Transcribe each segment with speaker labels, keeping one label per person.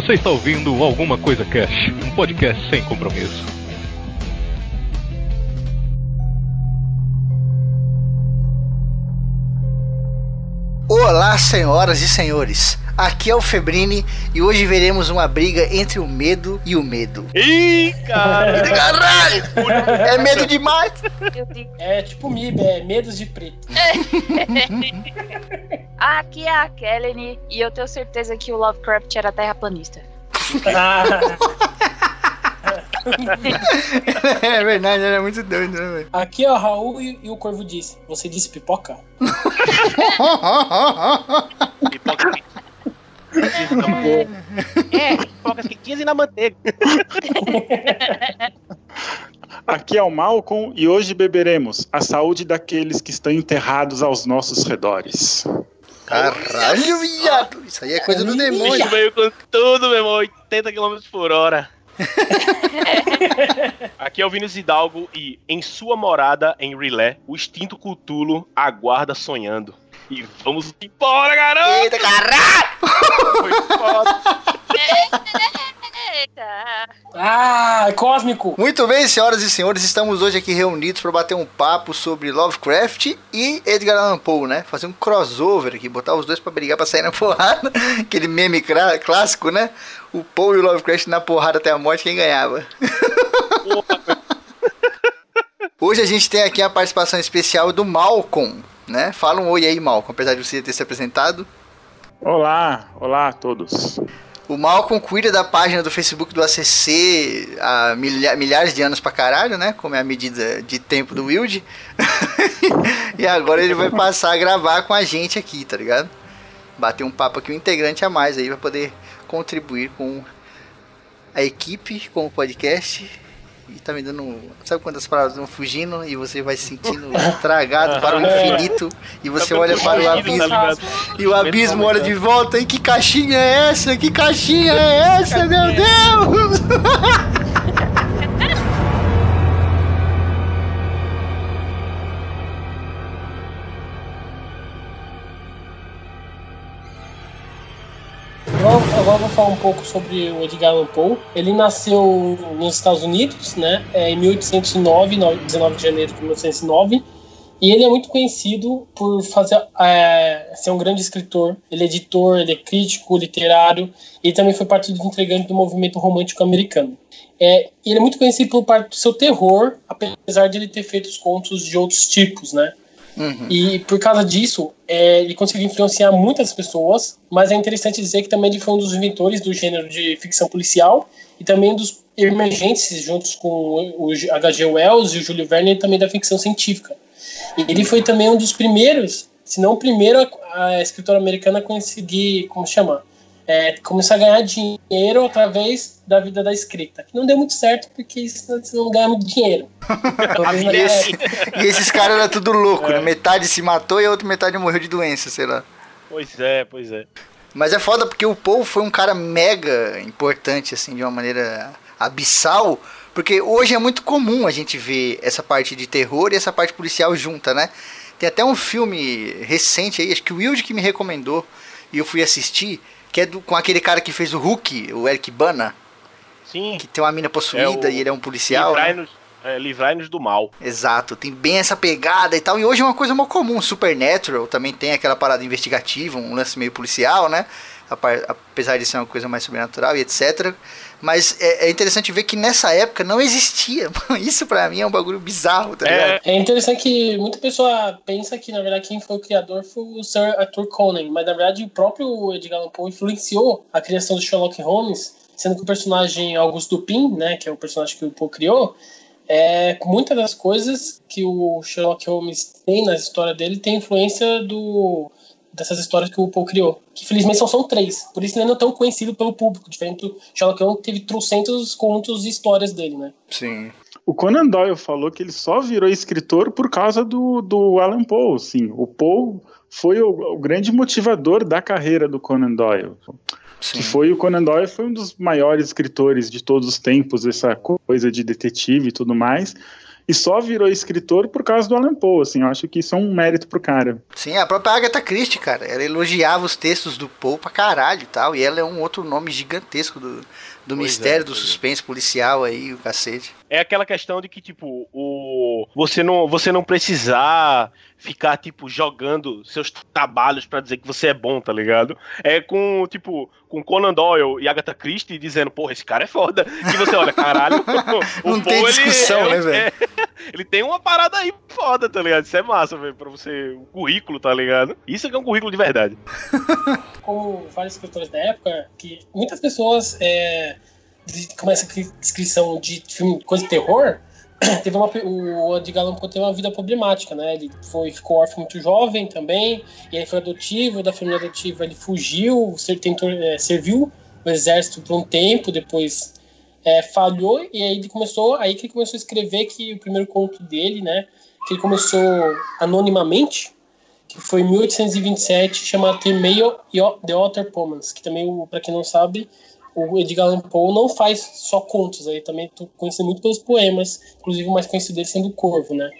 Speaker 1: Você está ouvindo Alguma Coisa Cash, um podcast sem compromisso.
Speaker 2: Olá, senhoras e senhores. Aqui é o Febrini e hoje veremos uma briga entre o medo e o medo.
Speaker 3: Ih, cara!
Speaker 2: Caralho! É medo demais!
Speaker 4: É tipo MIB, é medos de preto.
Speaker 5: Aqui é a Kelly e eu tenho certeza que o Lovecraft era terraplanista.
Speaker 2: é verdade, ele é muito doido, né, velho?
Speaker 4: Aqui é o Raul e, e o Corvo disse: Você disse pipoca?
Speaker 3: Pipoca É, pipoca quentinhas e na manteiga.
Speaker 6: Aqui é o Malcolm e hoje beberemos a saúde daqueles que estão enterrados aos nossos redores.
Speaker 2: Caralho, viado! Isso aí é coisa do demônio.
Speaker 3: bicho veio com tudo, meu irmão, 80 km por hora. Aqui é o Vinícius Hidalgo e em sua morada em Rilé, o extinto Cutulo aguarda sonhando. E vamos embora, garoto!
Speaker 2: Eita, caralho!
Speaker 3: Foi foda.
Speaker 5: Eita!
Speaker 4: Ah, cósmico!
Speaker 2: Muito bem, senhoras e senhores, estamos hoje aqui reunidos para bater um papo sobre Lovecraft e Edgar Allan Poe, né? Fazer um crossover aqui, botar os dois para brigar, para sair na porrada. Aquele meme clá- clássico, né? O Poe e o Lovecraft na porrada até a morte, quem ganhava? Hoje a gente tem aqui a participação especial do Malcolm, né? Fala um oi aí, Malcolm, apesar de você ter se apresentado.
Speaker 6: Olá, olá a todos.
Speaker 2: O Malcolm cuida da página do Facebook do ACC há milha- milhares de anos pra caralho, né? Como é a medida de tempo do Wild. e agora ele vai passar a gravar com a gente aqui, tá ligado? Bater um papo aqui, um integrante a mais aí, pra poder contribuir com a equipe, com o podcast. E tá me dando. Sabe quando as palavras vão fugindo e você vai se sentindo tragado para o infinito e você olha para o abismo. E o abismo olha de volta, e que caixinha é essa? Que caixinha é essa, meu Deus?
Speaker 4: Agora, vou falar um pouco sobre o Edgar Allan Poe. Ele nasceu nos Estados Unidos, né? é, em 1809, no- 19 de janeiro de 1909. E ele é muito conhecido por fazer, é, ser um grande escritor. Ele é editor, ele é crítico literário. E também foi parte dos integrantes do movimento romântico americano. É, ele é muito conhecido por parte do seu terror, apesar de ele ter feito os contos de outros tipos, né?
Speaker 2: Uhum.
Speaker 4: E por causa disso, é, ele conseguiu influenciar muitas pessoas, mas é interessante dizer que também ele foi um dos inventores do gênero de ficção policial e também dos emergentes, juntos com o H.G. Wells e o Júlio Verne, também da ficção científica. E ele foi também um dos primeiros, se não o primeiro, a, a escritora americana a conseguir, como chama? É, começar a ganhar dinheiro através da vida da escrita. Que não deu muito certo, porque isso você não ganha muito dinheiro.
Speaker 2: E, esse-
Speaker 4: época.
Speaker 2: e esses caras eram tudo louco, né? Metade se matou e a outra metade morreu de doença, sei lá.
Speaker 3: Pois é, pois é.
Speaker 2: Mas é foda porque o Poe foi um cara mega importante, assim, de uma maneira abissal. Porque hoje é muito comum a gente ver essa parte de terror e essa parte policial junta, né? Tem até um filme recente aí, acho que o Wilde que me recomendou e eu fui assistir, que é do- com aquele cara que fez o Hulk, o Eric Bana,
Speaker 3: Sim.
Speaker 2: que tem uma mina possuída
Speaker 3: É o
Speaker 2: e ele é um policial. né?
Speaker 3: Livrai-nos é, do mal.
Speaker 2: Exato, tem bem essa pegada e tal. E hoje é uma coisa muito comum. Supernatural também tem aquela parada investigativa, um lance meio policial, né? Apesar de ser uma coisa mais sobrenatural e etc. Mas é, é interessante ver que nessa época não existia. Isso pra mim é um bagulho bizarro, tá?
Speaker 3: É,
Speaker 4: É interessante que muita pessoa pensa que, na verdade, quem foi o criador foi o Sir Arthur Conan, mas, na verdade, o próprio Edgar Allan Poe influenciou a criação do Sherlock Holmes, sendo que o personagem Augusto Dupin, né, que é o personagem que o Poe criou, é, muitas das coisas que o Sherlock Holmes tem na história dele tem influência do dessas histórias que o Poe criou. Que felizmente só são três. Por isso ele não é tão conhecido pelo público. Diferente do Sherlock Holmes, que teve trocentos contos e histórias dele, né?
Speaker 2: Sim.
Speaker 6: O Conan Doyle falou que ele só virou escritor por causa do, do Alan Poe, sim. O Poe foi o, o grande motivador da carreira do Conan Doyle.
Speaker 2: Sim.
Speaker 6: Que foi o Conan Doyle foi um dos maiores escritores de todos os tempos, essa coisa de detetive e tudo mais. E só virou escritor por causa do Alan Poe, assim, eu acho que isso é um mérito pro cara.
Speaker 2: Sim, a própria Agatha Christie, cara, ela elogiava os textos do Poe pra caralho e tal, e ela é um outro nome gigantesco do, do
Speaker 3: Pois
Speaker 2: mistério,
Speaker 3: é,
Speaker 2: do
Speaker 3: pois é.
Speaker 2: suspense policial aí, o cacete.
Speaker 3: É aquela questão de que, tipo, o você não, você não precisar ficar, tipo, jogando seus trabalhos pra dizer que você é bom, tá ligado? É com, tipo, com Conan Doyle e Agatha Christie dizendo, porra, esse cara é foda. E você olha, caralho, o
Speaker 2: Não tem
Speaker 3: Poe,
Speaker 2: discussão,
Speaker 3: ele,
Speaker 2: né, velho?
Speaker 3: é- ele tem uma parada aí foda, tá ligado? Isso é massa, velho, pra você, o currículo, tá ligado? Isso que é um currículo de verdade.
Speaker 4: como vários escritores da época, que muitas pessoas é, de- com essa cri- descrição de filme coisa de terror, teve uma, o Edgar Allan teve uma vida problemática, né? Ele foi, ficou órfão muito jovem também, e aí foi adotivo, da família adotiva ele fugiu, ser, tentou, é, serviu no exército por um tempo, depois é, falhou, e aí ele começou, aí que ele começou a escrever que o primeiro conto dele, né? Que ele começou anonimamente, que foi em 1827, chamado The Mail The Author Poems, que também, pra quem não sabe, o Edgar Allan Poe não faz só contos, aí também tô conhecido muito pelos poemas, inclusive o mais conhecido dele sendo o Corvo, né?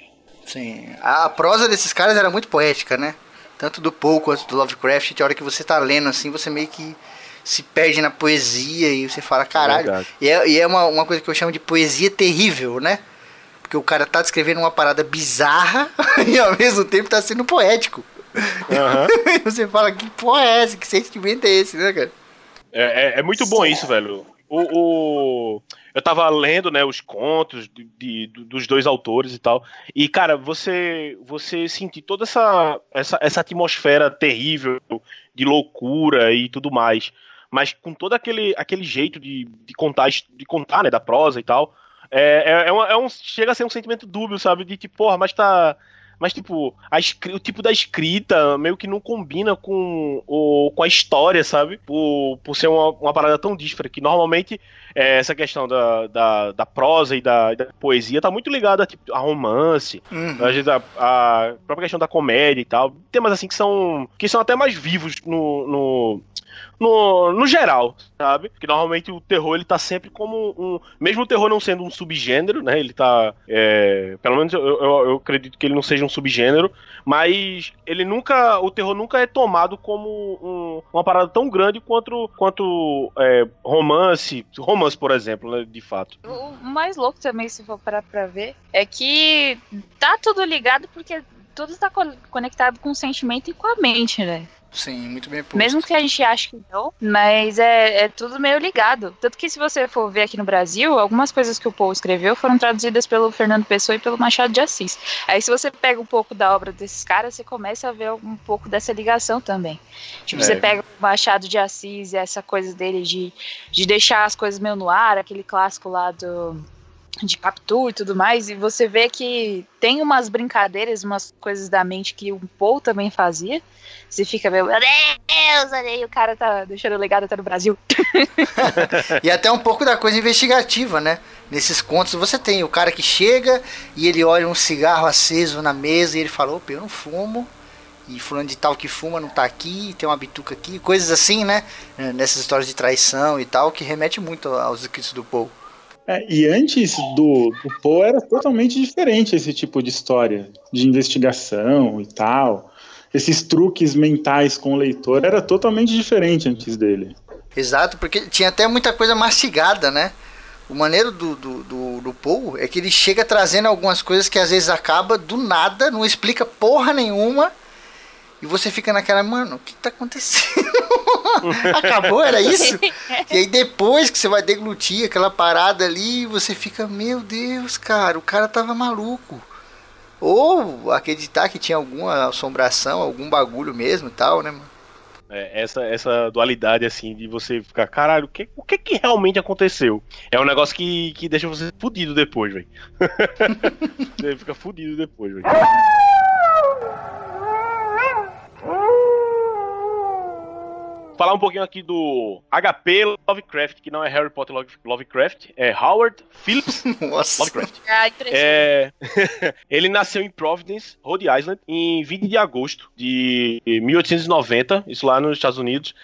Speaker 2: Sim, a, prosa desses caras era muito poética, né? Tanto do Poe quanto do Lovecraft, a hora que você tá lendo assim, você meio que se perde na poesia e você fala, caralho.
Speaker 3: Verdade.
Speaker 2: E é, e é uma, uma coisa que eu chamo de poesia terrível, né? Porque o cara tá descrevendo uma parada bizarra e ao mesmo tempo tá sendo poético. E você fala, que porra é essa? Que sentimento é esse, né, cara?
Speaker 3: É, é, é muito bom isso, velho. O, o- eu tava lendo, né, os contos de, de- do- dos dois autores e tal. E, cara, você você sentir toda essa, essa, essa atmosfera terrível de loucura e tudo mais. Mas com todo aquele, aquele jeito de, de contar, de contar, né, da prosa e tal. É, é, é, uma- é um, chega a ser um sentimento dúbio, sabe? De tipo, porra, mas tá. Mas, tipo, a o tipo da escrita meio que não combina com, o, com a história, sabe? Por, por ser uma, uma parada tão díspara, que normalmente é, essa questão da, da, da prosa e da, da poesia tá muito ligada tipo, a romance,
Speaker 2: Uhum.
Speaker 3: às vezes a, a própria questão da comédia e tal. Temas assim que são, que são até mais vivos no, no, no, no geral, sabe? Que normalmente o terror ele tá sempre como um. Mesmo o terror não sendo um subgênero, né? Ele tá. é, pelo menos eu, eu, eu acredito que ele não seja um subgênero, mas ele nunca. O terror nunca é tomado como um- uma parada tão grande quanto, quanto é, romance. Romance, por exemplo, né, de fato.
Speaker 5: O mais louco também, se for parar pra ver, é que tá tudo ligado porque tudo tá co- conectado com o sentimento e com a mente, né?
Speaker 2: Sim, muito bem posto.
Speaker 5: Mesmo que a gente ache que não, mas é, é tudo meio ligado. Tanto que se você for ver aqui no Brasil, algumas coisas que o Paul escreveu foram traduzidas pelo Fernando Pessoa e pelo Machado de Assis. Aí se você pega um pouco da obra desses caras, você começa a ver um pouco dessa ligação também. Tipo,
Speaker 3: É.
Speaker 5: você pega o Machado de Assis e essa coisa dele de, de deixar as coisas meio no ar, aquele clássico lá do de Captur e tudo mais, e você vê que tem umas brincadeiras, umas coisas da mente que o Paul também fazia. Você fica meio, meu Deus, olha aí, o cara tá deixando o legado até no Brasil.
Speaker 2: E até um pouco da coisa investigativa, né? Nesses contos você tem o cara que chega e ele olha um cigarro aceso na mesa e ele fala, opa, eu não fumo. E fulano de tal que fuma não tá aqui, tem uma bituca aqui, coisas assim, né? Nessas histórias de traição e tal, que remete muito aos escritos do Paul.
Speaker 6: É, e antes do, do Poe era totalmente diferente esse tipo de história, de investigação e tal. Esses truques mentais com o leitor era totalmente diferente antes dele.
Speaker 2: Exato, porque tinha até muita coisa mastigada, né? O maneiro do, do, do, do Paul é que ele chega trazendo algumas coisas que às vezes acaba do nada, não explica porra nenhuma. E você fica naquela, mano, o que tá acontecendo? Acabou, era isso? E aí depois que você vai deglutir aquela parada ali, você fica, meu Deus, cara, o cara tava maluco. Ou acreditar que tinha alguma assombração, algum bagulho mesmo e tal, né, mano?
Speaker 3: É, essa, essa dualidade, assim, de você ficar, caralho, o que, o que que realmente aconteceu? É um negócio que, que deixa você fudido depois, velho. você fica fudido depois, velho. Falar um pouquinho aqui do HP Lovecraft, que não é Harry Potter Love- Lovecraft, é Howard Phillips
Speaker 2: Nossa.
Speaker 3: Lovecraft.
Speaker 5: Ah.
Speaker 3: É, ele nasceu em Providence, Rhode Island, em 20 de agosto de 1890, isso lá nos Estados Unidos.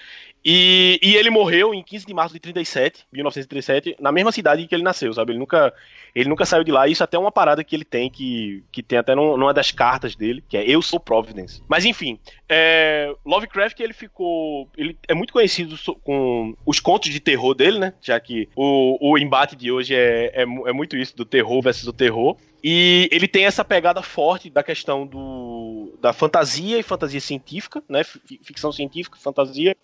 Speaker 3: E, e ele morreu em 15 de março de 37, 1937, na mesma cidade em que ele nasceu, sabe? Ele nunca, ele nunca saiu de lá. Isso até é uma parada que ele tem, que, que tem até numa das cartas dele, que é Eu Sou Providence. Mas enfim, é, Lovecraft ele ficou. Ele é muito conhecido com os contos de terror dele, né? Já que o, o embate de hoje é, é, é muito isso, do terror versus o terror. E ele tem essa pegada forte da questão do, da fantasia e fantasia científica, né? Ficção científica, fantasia.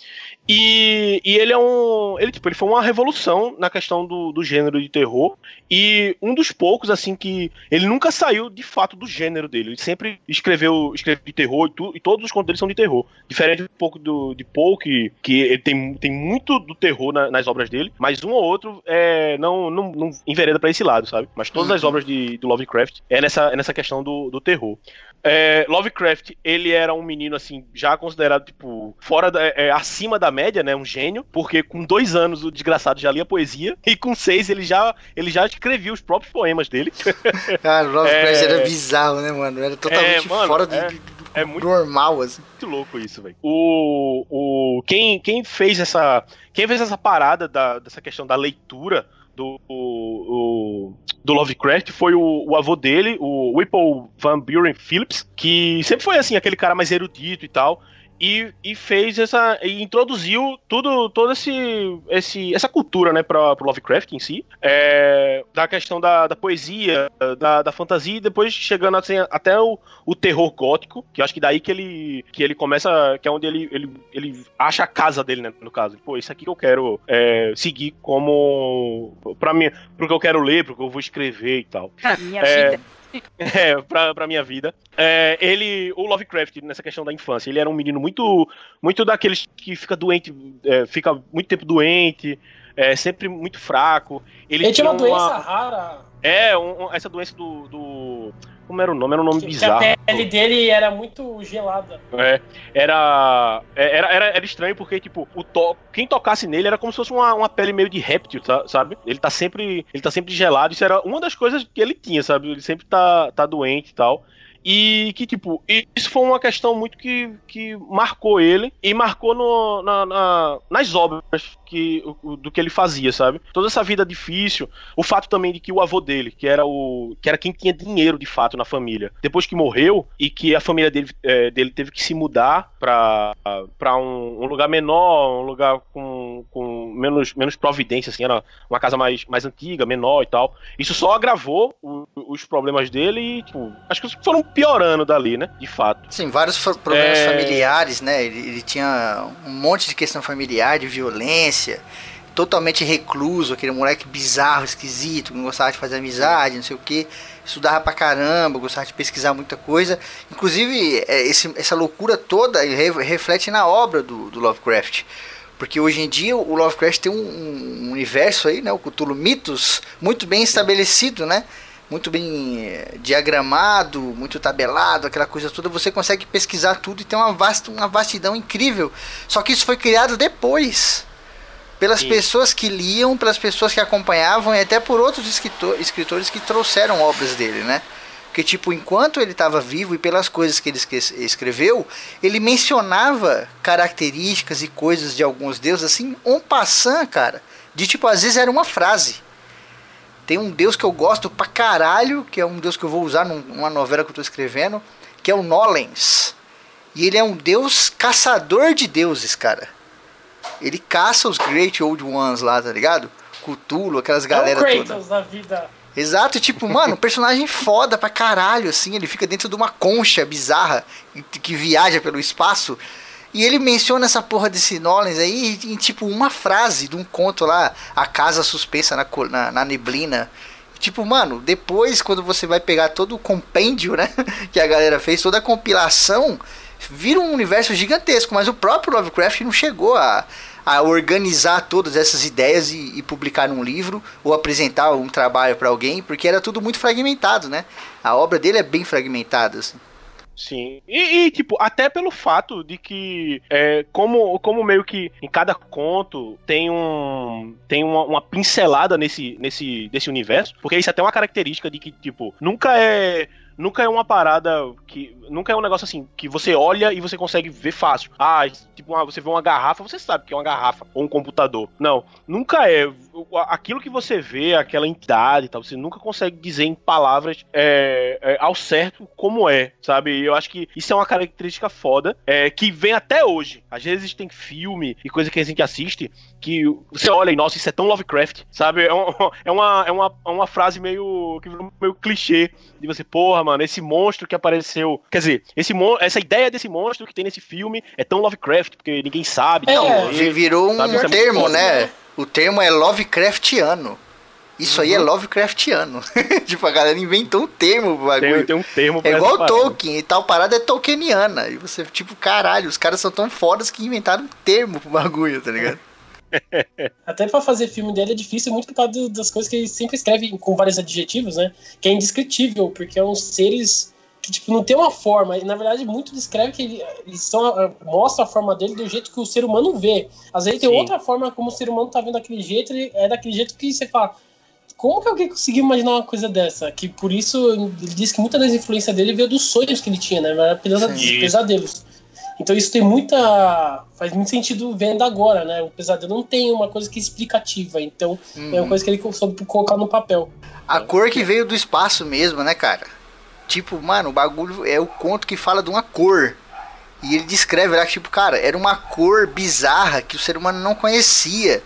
Speaker 3: E, e ele é um. Ele, tipo, ele foi uma revolução na questão do, do gênero de terror. E um dos poucos, assim, que. Ele nunca saiu de fato do gênero dele. Ele sempre escreveu, escreveu de terror e, tu, e todos os contos dele são de terror. Diferente um pouco do, de Paul, que, que ele tem, tem muito do terror na, nas obras dele, mas um ou outro é, não, não, não envereda para esse lado, sabe? Mas todas as uhum. obras de, do Lovecraft é nessa, é nessa questão do, do terror. É, Lovecraft, ele era um menino, assim, já considerado, tipo, fora da, é, acima da média, né? Um gênio, porque com dois anos o desgraçado já lia poesia, e com seis ele já, ele já escrevia os próprios poemas dele.
Speaker 2: Cara, o Lovecraft é... era bizarro, né, mano? Era totalmente é, mano, fora de, é, é muito normal, assim.
Speaker 3: Muito louco isso, velho. O, o, quem, quem fez essa. Quem fez essa parada da, dessa questão da leitura do, o, do Lovecraft foi o, o, avô dele, o Whipple Van Buren Phillips, que sempre foi assim, aquele cara mais erudito e tal e, e fez essa. e introduziu tudo, toda esse, esse, essa cultura, né, para o Lovecraft em si. É, da questão da, da poesia, da, da fantasia, e depois chegando assim, até o, o terror gótico, que acho que daí que ele, que ele começa. que é onde ele, ele, ele acha a casa dele, né, no caso. Pô, isso aqui que eu quero é, seguir como. para mim, pro que eu quero ler, pro que eu vou escrever e tal.
Speaker 5: Minha é, vida.
Speaker 3: É, pra, pra minha vida. É, ele, o Lovecraft, nessa questão da infância, ele era um menino muito, muito daqueles que fica doente, é, fica muito tempo doente, é, sempre muito fraco.
Speaker 4: Ele, ele tinha uma, uma doença rara.
Speaker 3: É, um, essa doença do, do como era o nome? Era um nome bizarro.
Speaker 4: A pele dele era muito gelada.
Speaker 3: É. Era, é, era, era, era estranho porque, tipo, o to quem tocasse nele era como se fosse uma, uma pele meio de réptil, sabe? Ele tá sempre. Ele tá sempre gelado. Isso era uma das coisas que ele tinha, sabe? Ele sempre tá, tá doente e tal. E que, tipo, isso foi uma questão muito que, que marcou ele e marcou no, na, na, nas obras que, do que ele fazia, sabe? Toda essa vida difícil, o fato também de que o avô dele, que era o que era quem tinha dinheiro de fato na família, depois que morreu e que a família dele, é, dele teve que se mudar para um, um, lugar menor, um lugar com, com menos, menos providência, assim, era uma casa mais, mais antiga, menor e tal. Isso só agravou o, os problemas dele e, tipo, acho que foram piorando dali, né? De fato.
Speaker 2: Sim, vários problemas é... familiares, né? Ele, ele, tinha um monte de questão familiar, de violência, totalmente recluso, aquele moleque bizarro, esquisito, que não gostava de fazer amizade, não sei o que. Estudava pra caramba, gostava de pesquisar muita coisa. Inclusive, é, esse, essa loucura toda reflete na obra do, do Lovecraft. Porque hoje em dia o Lovecraft tem um, um universo aí, né? O Cthulhu Mitos, muito bem estabelecido, né? muito bem eh, diagramado, muito tabelado, aquela coisa toda, você consegue pesquisar tudo e tem uma, vasta, uma vastidão incrível. Só que isso foi criado depois. Pelas Sim. pessoas que liam, pelas pessoas que acompanhavam e até por outros escritor, escritores que trouxeram obras dele, né? Porque, tipo, enquanto ele estava vivo e pelas coisas que ele escreveu, ele mencionava características e coisas de alguns deuses, assim, um passant, cara. De tipo, às vezes era uma frase. Tem um deus que eu gosto pra caralho, que é um deus que eu vou usar numa novela que eu tô escrevendo, que é o Nolens. E ele é um deus caçador de deuses, cara. Ele caça os Great Old Ones lá, tá ligado? Cthulhu, aquelas galera
Speaker 4: é o Kratos toda. vida.
Speaker 2: Exato, tipo, mano, um personagem foda pra caralho, assim, ele fica dentro de uma concha bizarra que viaja pelo espaço e ele menciona essa porra desse Nolens aí em tipo uma frase de um conto lá, A Casa Suspensa na, na, na Neblina. Tipo, mano, depois quando você vai pegar todo o compêndio, né, que a galera fez, toda a compilação, vira um universo gigantesco, mas o próprio Lovecraft não chegou a, a organizar todas essas ideias e, e publicar num livro ou apresentar um trabalho para alguém, porque era tudo muito fragmentado, né? A obra dele é bem fragmentada. Assim.
Speaker 3: Sim. E, e, tipo, até pelo fato de que, é, como, como meio que em cada conto tem um tem uma, uma, pincelada nesse, nesse, desse universo, porque isso é até uma característica de que, tipo, nunca é nunca é uma parada que. Nunca é um negócio assim, que você olha e você consegue ver fácil. Ah, tipo, uma, você vê uma garrafa, você sabe que é uma garrafa, ou um computador. Não, nunca é. Aquilo que você vê, aquela entidade e tal, você nunca consegue dizer em palavras é, é, ao certo como é, sabe? Eu acho que isso é uma característica foda, é, que vem até hoje. Às vezes tem filme e coisa que a gente assiste que você olha e, nossa, isso é tão Lovecraft, sabe? É, um, é, uma, é, uma, é uma frase meio, meio clichê de você, porra, mano, esse monstro que apareceu. Quer dizer, esse essa ideia desse monstro que tem nesse filme é tão Lovecraft, porque ninguém sabe.
Speaker 2: É, virou um sabe? É termo, né? O termo é Lovecraftiano. Isso uhum. aí é uhum. Lovecraftiano. tipo, a galera inventou um termo pro bagulho.
Speaker 3: Tem, tem um termo pra
Speaker 2: É igual Tolkien e tal parada é Tolkieniana. E você, tipo, caralho, os caras são tão fodas que inventaram um termo pro bagulho, tá ligado?
Speaker 4: Até pra fazer filme dele é difícil, muito por causa das coisas que ele sempre escreve com vários adjetivos, né? Que é indescritível, porque é uns seres tipo, não tem uma forma. E, na verdade, muito descreve que ele, eles são, mostra a forma dele do jeito que o ser humano vê. Às vezes Sim. tem outra forma como o ser humano tá vendo daquele jeito, ele é daquele jeito que você fala. Como que alguém conseguiu imaginar uma coisa dessa? Que por isso ele diz que muita das influências dele veio dos sonhos que ele tinha, né? Era pesadelos. Então isso tem muita. faz muito sentido vendo agora, né? O pesadelo não tem uma coisa que é explicativa, então uhum. é uma uhum. coisa que ele soube colocar no papel.
Speaker 2: A cor que veio do espaço mesmo, né, cara? Tipo, mano, o bagulho é o conto que fala de uma cor. E ele descreve lá que, tipo, cara, era uma cor bizarra que o ser humano não conhecia.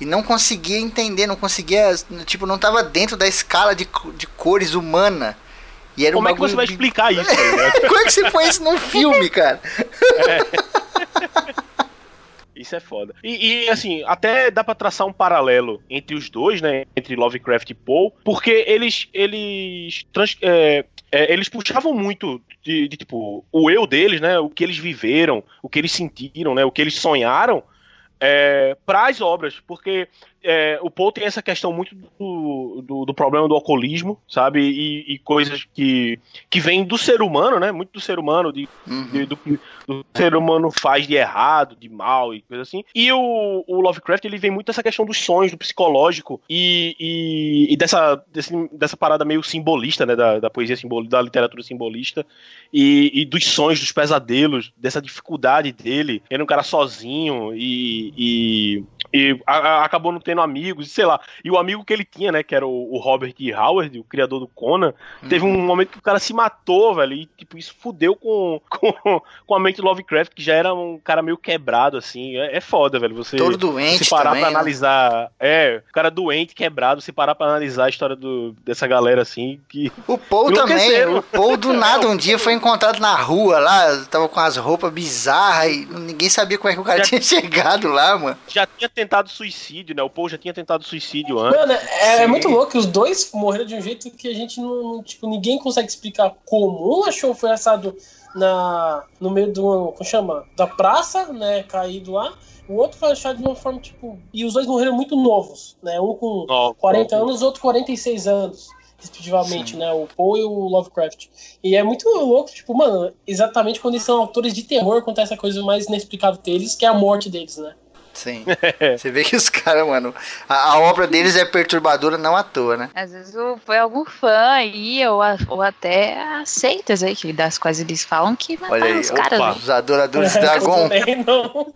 Speaker 2: E não conseguia entender, não conseguia. Tipo, não tava dentro da escala de, de cores humana.
Speaker 3: E era Como um é que você vai explicar isso?
Speaker 2: Tá Como é que você põe isso num filme, cara?
Speaker 3: É. Isso é foda. E, e, assim, até dá pra traçar um paralelo entre os dois, né? Entre Lovecraft e Poe, porque eles. Eles. Trans, é, é, eles puxavam muito de, de, tipo, o eu deles, né? O que eles viveram, o que eles sentiram, né? O que eles sonharam. É, para as obras, porque é, o Paul tem essa questão muito do, do, do problema do alcoolismo, sabe? E, e, coisas que, que vêm do ser humano, né? Muito do ser humano, de, uhum. de, do que o ser humano faz de errado, de mal e coisa assim. E o, o Lovecraft, ele vem muito dessa questão dos sonhos, do psicológico e, e, e dessa, desse, dessa parada meio simbolista, né? Da, da poesia simbolista, da literatura simbolista e, e, dos sonhos, dos pesadelos, dessa dificuldade dele. Ele é um cara sozinho e, e, e a, a, acabou não tendo amigos, sei lá. E o amigo que ele tinha, né, que era o, o Robert E. Howard, o criador do Conan, uhum. teve um momento que o cara se matou, velho, e tipo, isso fudeu com, com, com a mente do Lovecraft, que já era um cara meio quebrado, assim. É, é foda, velho, você
Speaker 2: Todo doente
Speaker 3: se parar
Speaker 2: também,
Speaker 3: pra né? analisar. É, o cara doente, quebrado, se parar pra analisar a história do, dessa galera, assim, que...
Speaker 2: O Paul também, o Paul do nada um dia foi encontrado na rua lá, tava com as roupas bizarras e ninguém sabia como é que o cara já, tinha chegado lá, mano.
Speaker 3: Já tinha tentado suicídio, né? O Paul já tinha tentado suicídio antes.
Speaker 4: Mano, é, é, muito louco que os dois morreram de um jeito que a gente não, tipo, ninguém consegue explicar como. Um achou foi assado na, no meio do, como chama? Da praça, né, caído lá. O outro foi achado de uma forma, tipo, e os dois morreram muito novos, né? Um com oh, 40 oh, anos, outro 46 anos respectivamente, Sim. né? O Poe e o Lovecraft. E é muito louco, tipo, mano, exatamente quando eles são autores de terror, acontece a coisa mais inexplicável deles, que é a morte deles, né?
Speaker 2: Sim. Você vê que os caras, mano, a, a, obra deles é perturbadora não à toa, né?
Speaker 5: Às vezes foi algum fã aí, ou, a, ou até as seitas aí, que, das quais eles falam que
Speaker 2: mataram Olha aí, os caras. Opa, os adoradores de Dragon.
Speaker 3: não.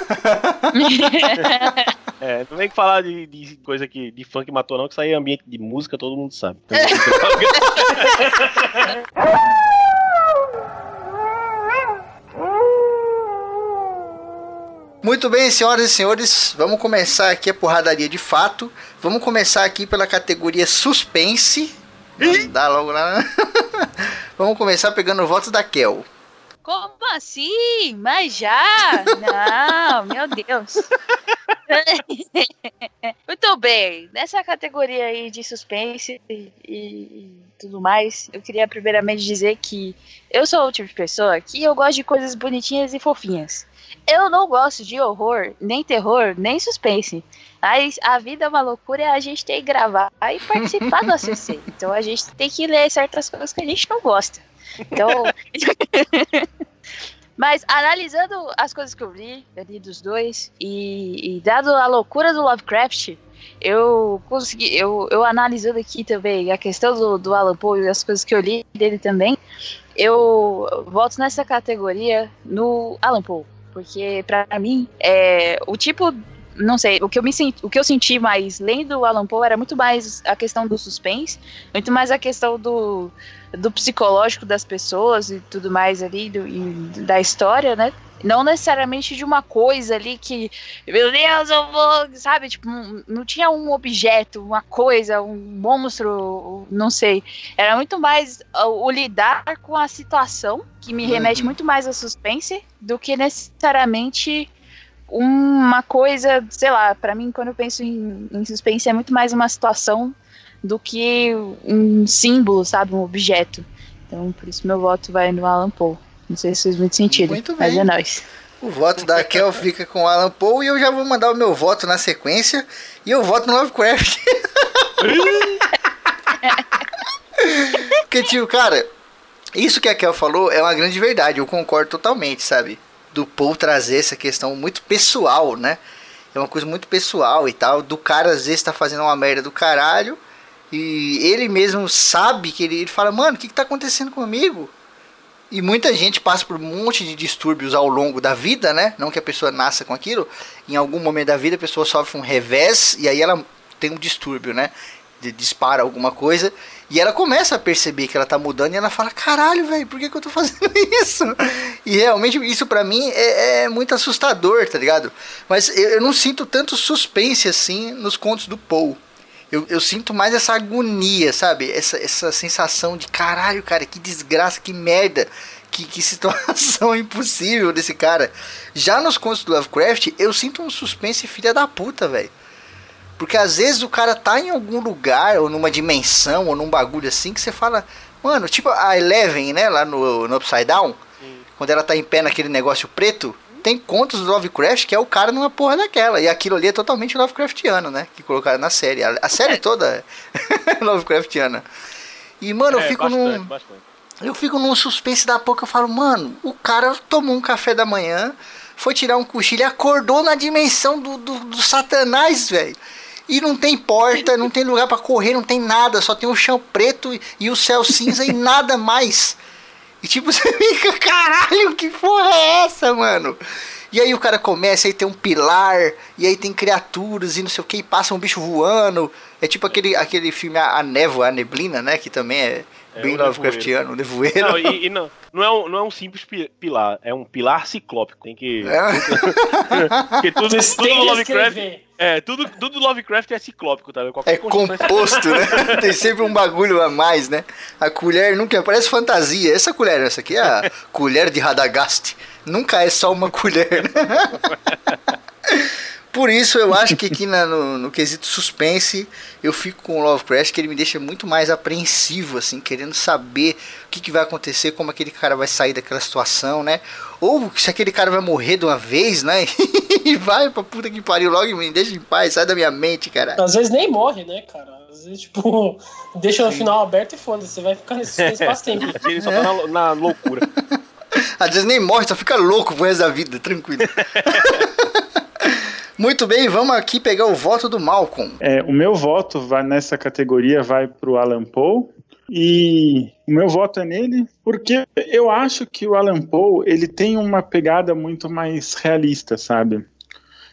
Speaker 3: é, não vem que falar de, de, coisa que, de fã que matou, não, que isso aí é ambiente de música, todo mundo sabe.
Speaker 2: Muito bem, senhoras e senhores, vamos começar aqui a porradaria de fato. Vamos começar aqui pela categoria suspense. Dá logo lá. Né? vamos começar pegando o voto da Kel.
Speaker 5: Como assim? Mas já? Não, meu Deus. Muito bem. Nessa categoria aí de suspense e, e, tudo mais, eu queria primeiramente dizer que eu sou o tipo de pessoa que eu gosto de coisas bonitinhas e fofinhas. Eu não gosto de horror, nem terror, nem suspense. Mas a vida é uma loucura e a gente tem que gravar e participar do ACC. Então a gente tem que ler certas coisas que a gente não gosta. Então. Mas analisando as coisas que eu li, eu li dos dois, e, e, dado a loucura do Lovecraft, eu consegui, eu, eu analisando aqui também a questão do, do Alan Poe e as coisas que eu li dele também, eu volto nessa categoria no Alan Poe, porque para mim é o tipo não sei, o que eu me senti, o que eu senti mais lendo o Alan Poe era muito mais a questão do suspense, muito mais a questão do, do psicológico das pessoas e tudo mais ali do, e da história, né? Não necessariamente de uma coisa ali que, meu Deus, eu vou, sabe? Tipo, não tinha um objeto, uma coisa, um monstro, não sei. Era muito mais o, lidar com a situação, que me remete uhum. muito mais a suspense, do que necessariamente uma coisa, sei lá, para mim, quando eu penso em, em suspense, é muito mais uma situação do que um símbolo, sabe? Um objeto. Então, por isso meu voto vai no Alan Poe. Não sei se fez muito sentido, muito mas é nóis.
Speaker 2: O voto da Kel fica com o Alan Poe e eu já vou mandar o meu voto na sequência. E eu voto no Lovecraft. Porque, tio, cara, isso que a Kel falou é uma grande verdade. Eu concordo totalmente, sabe? Do Poe trazer essa questão muito pessoal, né? É uma coisa muito pessoal e tal. Do cara às vezes tá fazendo uma merda do caralho. E ele mesmo sabe que ele, ele fala, mano, o que, que tá acontecendo comigo? E muita gente passa por um monte de distúrbios ao longo da vida, né? Não que a pessoa nasça com aquilo. Em algum momento da vida a pessoa sofre um revés e aí ela tem um distúrbio, né? De, dispara alguma coisa. E ela começa a perceber que ela tá mudando e ela fala: caralho, velho, por que, que eu tô fazendo isso? E realmente isso para mim é, é, muito assustador, tá ligado? Mas eu, eu, não sinto tanto suspense assim nos contos do Poe. Eu, eu sinto mais essa agonia, sabe? Essa, essa sensação de caralho, cara, que desgraça, que merda. Que, que situação impossível desse cara. Já nos contos do Lovecraft, eu sinto um suspense filha da puta, velho. Porque às vezes o cara tá em algum lugar, ou numa dimensão, ou num bagulho assim, que você fala, mano, tipo a Eleven, né, lá no, no Upside Down, Sim. quando ela tá em pé naquele negócio preto, tem contos do Lovecraft que é o cara numa porra daquela. E aquilo ali é totalmente Lovecraftiano, né? Que colocaram na série. A, a série toda é Lovecraftiana. E, mano, eu é, fico bastante, num. Bastante. Eu fico num suspense da pouco. Eu falo, mano, o cara tomou um café da manhã, foi tirar um cochilo e acordou na dimensão do, do, do satanás, velho. E não tem porta, não tem lugar para correr, não tem nada, só tem o chão preto e o céu cinza e nada mais. E tipo, você fica, caralho, que porra é essa, mano? E aí o cara começa, aí tem um pilar, e aí tem criaturas e não sei o que, e passa um bicho voando. É tipo aquele, aquele filme A Névoa, A Neblina, né? Que também é, é bem Lovecraftiano, o nevoeiro.
Speaker 3: Não, e, e, não, não, é um, não é um simples pilar, é um pilar ciclópico. Tem que. É. Porque tudo, tudo no Lovecraft. É, tudo, tudo Lovecraft é ciclópico, tá?
Speaker 2: Qualquer é composto, né? Tem sempre um bagulho a mais, né? A colher nunca parece fantasia. Essa colher, essa aqui é a colher de Radagast. Nunca é só uma colher, né? Por isso eu acho que aqui na, no, no, quesito suspense eu fico com o Lovecraft que ele me deixa muito mais apreensivo, assim, querendo saber o que, que vai acontecer, como aquele cara vai sair daquela situação, né? Ou se aquele cara vai morrer de uma vez, né? e vai pra puta que pariu logo e me deixa em paz, sai da minha mente, cara.
Speaker 4: Às vezes nem morre, né, cara? Às vezes, tipo, deixa o final aberto e foda-se, você vai ficar nesse espaço tempo.
Speaker 3: Ele só tá na, na loucura.
Speaker 2: Às vezes nem morre, só fica louco pro resto da vida, tranquilo. Muito bem, vamos aqui pegar o voto do Malcolm.
Speaker 6: É, o meu voto vai nessa categoria vai para o Alan Poe. E o meu voto é nele porque eu acho que o Alan Poe ele tem uma pegada muito mais realista, sabe?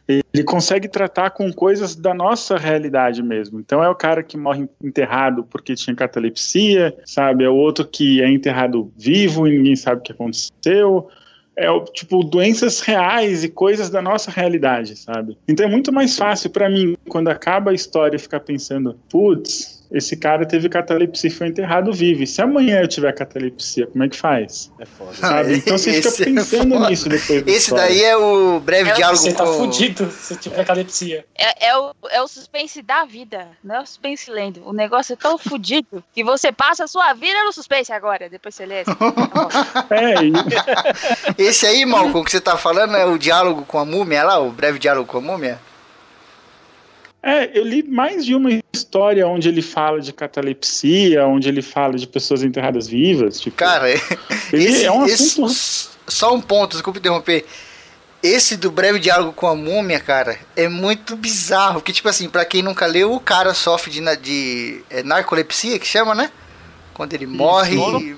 Speaker 6: Ele consegue tratar com coisas da nossa realidade mesmo. Então é o cara que morre enterrado porque tinha catalepsia, sabe? É o outro que é enterrado vivo e ninguém sabe o que aconteceu é tipo doenças reais e coisas da nossa realidade, sabe? Então é muito mais fácil para mim quando acaba a história ficar pensando, putz, esse cara teve catalepsia e foi enterrado vivo. E se amanhã eu tiver catalepsia, como é que faz? É foda. Sabe? Então você fica é pensando é nisso depois.
Speaker 2: Esse daí é o breve é, diálogo
Speaker 4: Você tá com... fudido se tiver catalepsia.
Speaker 5: É, é, o, é o suspense da vida, não é o suspense lendo. O negócio é tão fudido que você passa a sua vida no suspense agora, depois você lê. é,
Speaker 2: e... Esse aí, Malcolm, que você tá falando é o diálogo com a múmia lá, o breve diálogo com a múmia?
Speaker 6: É, eu li mais de uma história onde ele fala de catalepsia, onde ele fala de pessoas enterradas vivas. Tipo,
Speaker 2: Cara, ele esse, é um assunto. Esse, só um ponto, desculpe interromper. Esse do breve diálogo com a múmia, cara, é muito bizarro. Que, tipo assim, pra quem nunca leu, o cara sofre de, de é, narcolepsia, que chama, né? Quando ele morre.
Speaker 3: sono.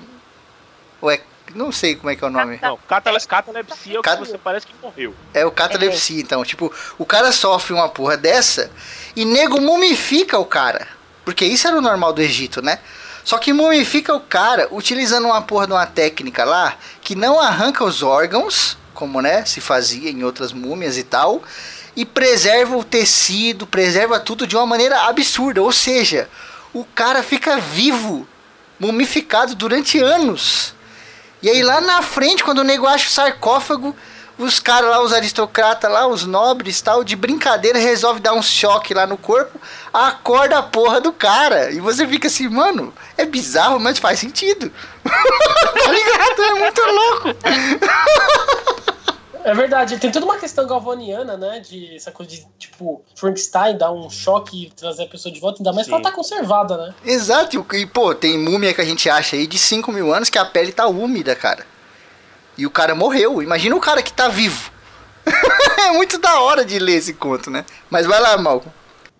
Speaker 2: Ou é. Não sei como é que é o nome.
Speaker 3: Não, catale catalepsia é o que
Speaker 2: Cat-
Speaker 3: você parece que morreu.
Speaker 2: É o catalepsia, então. Tipo, o cara sofre uma porra dessa e nego mumifica o cara. Porque isso era o normal do Egito, né? Só que mumifica o cara utilizando uma porra de uma técnica lá que não arranca os órgãos, como né, se fazia em outras múmias e tal, e preserva o tecido, preserva tudo de uma maneira absurda. Ou seja, o cara fica vivo, mumificado durante anos. E aí lá na frente, quando o nego acha o sarcófago, os caras lá, os aristocratas lá, os nobres tal, de brincadeira, resolve dar um choque lá no corpo, acorda a porra do cara. E você fica assim, mano, é bizarro, mas faz sentido. tá ligado? É muito louco.
Speaker 4: É verdade, tem toda uma questão galvaniana, né? De essa coisa de, tipo, Frankenstein dar um choque e trazer a pessoa de volta, ainda mais que ela tá conservada, né?
Speaker 2: Exato, e, e, pô, tem múmia que a gente acha aí de 5 mil anos que a pele tá úmida, cara. E o cara morreu. Imagina o cara que tá vivo. é muito da hora de ler esse conto, né? Mas vai lá, Malcolm.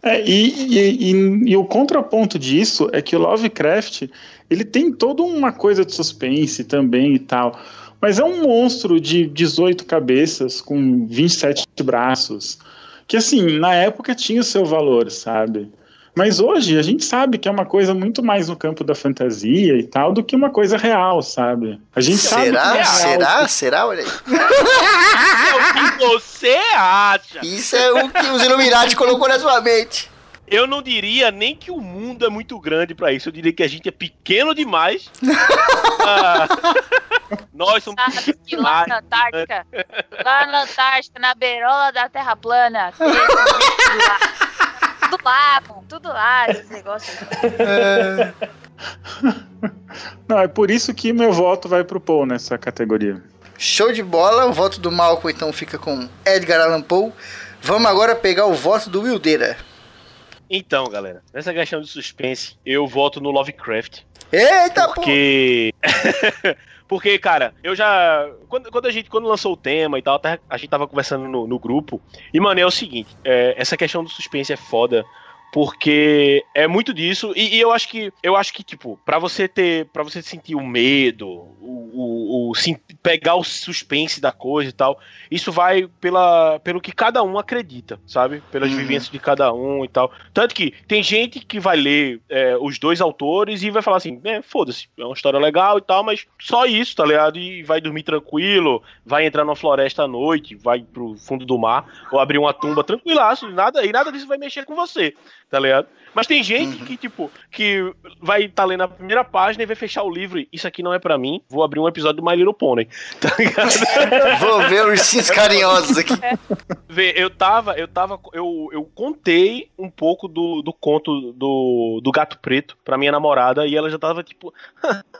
Speaker 6: É, e, e- e- e o contraponto disso é que o Lovecraft ele tem toda uma coisa de suspense também e tal. Mas é um monstro de 18 cabeças com 27 braços. Que assim, na época tinha o seu valor, sabe? Mas hoje a gente sabe que é uma coisa muito mais no campo da fantasia e tal do que uma coisa real, sabe? A gente sabe que
Speaker 2: Será?
Speaker 6: é real.
Speaker 2: Será? Será? Olha aí.
Speaker 3: É o que você acha?
Speaker 2: Isso é o que os Illuminati colocou na sua mente.
Speaker 3: Eu não diria nem que o mundo é muito grande pra isso. Eu diria que a gente é pequeno demais. Ah, nós somos
Speaker 5: lá na Antártica, lá na Antártica, na beirola da Terra plana, lá. tudo lá, pô, tudo lá, esses negócios.
Speaker 6: Não, é por isso que meu voto vai pro Paul nessa categoria.
Speaker 2: Show de bola. O voto do Malcolm então fica com Edgar Allan Poe. Vamos agora pegar o voto do Wildeira.
Speaker 3: Então, galera, nessa questão de suspense, eu voto no Lovecraft.
Speaker 2: Eita!
Speaker 3: Porque. Porque, cara, eu já. Quando, quando a gente quando lançou o tema e tal, a gente tava conversando no, no grupo. E, mano, é o seguinte: é, essa questão do suspense é foda. Porque é muito disso. E, e eu acho que. Eu acho que, tipo, pra você ter. para você sentir o medo, o, o, o sim- pegar o suspense da coisa e tal, isso vai pela, pelo que cada um acredita, sabe? Pelas
Speaker 2: Uhum.
Speaker 3: vivências de cada um e tal. Tanto que tem gente que vai ler é, os dois autores e vai falar assim, é, foda-se, é uma história legal e tal, mas só isso, tá ligado? E vai dormir tranquilo, vai entrar numa floresta à noite, vai pro fundo do mar, ou abrir uma tumba tranquilaço, nada, e nada disso vai mexer com você, tá ligado? Mas tem gente que, tipo, que vai estar lendo a primeira página e vai fechar o livro e isso aqui não é pra mim, vou abrir um episódio do My Little Pony, tá ligado?
Speaker 2: Vou ver ursinhos carinhosos aqui.
Speaker 3: Vê, eu tava, eu tava, eu, eu contei um pouco do, do conto do, do Gato Preto pra minha namorada e ela já tava tipo,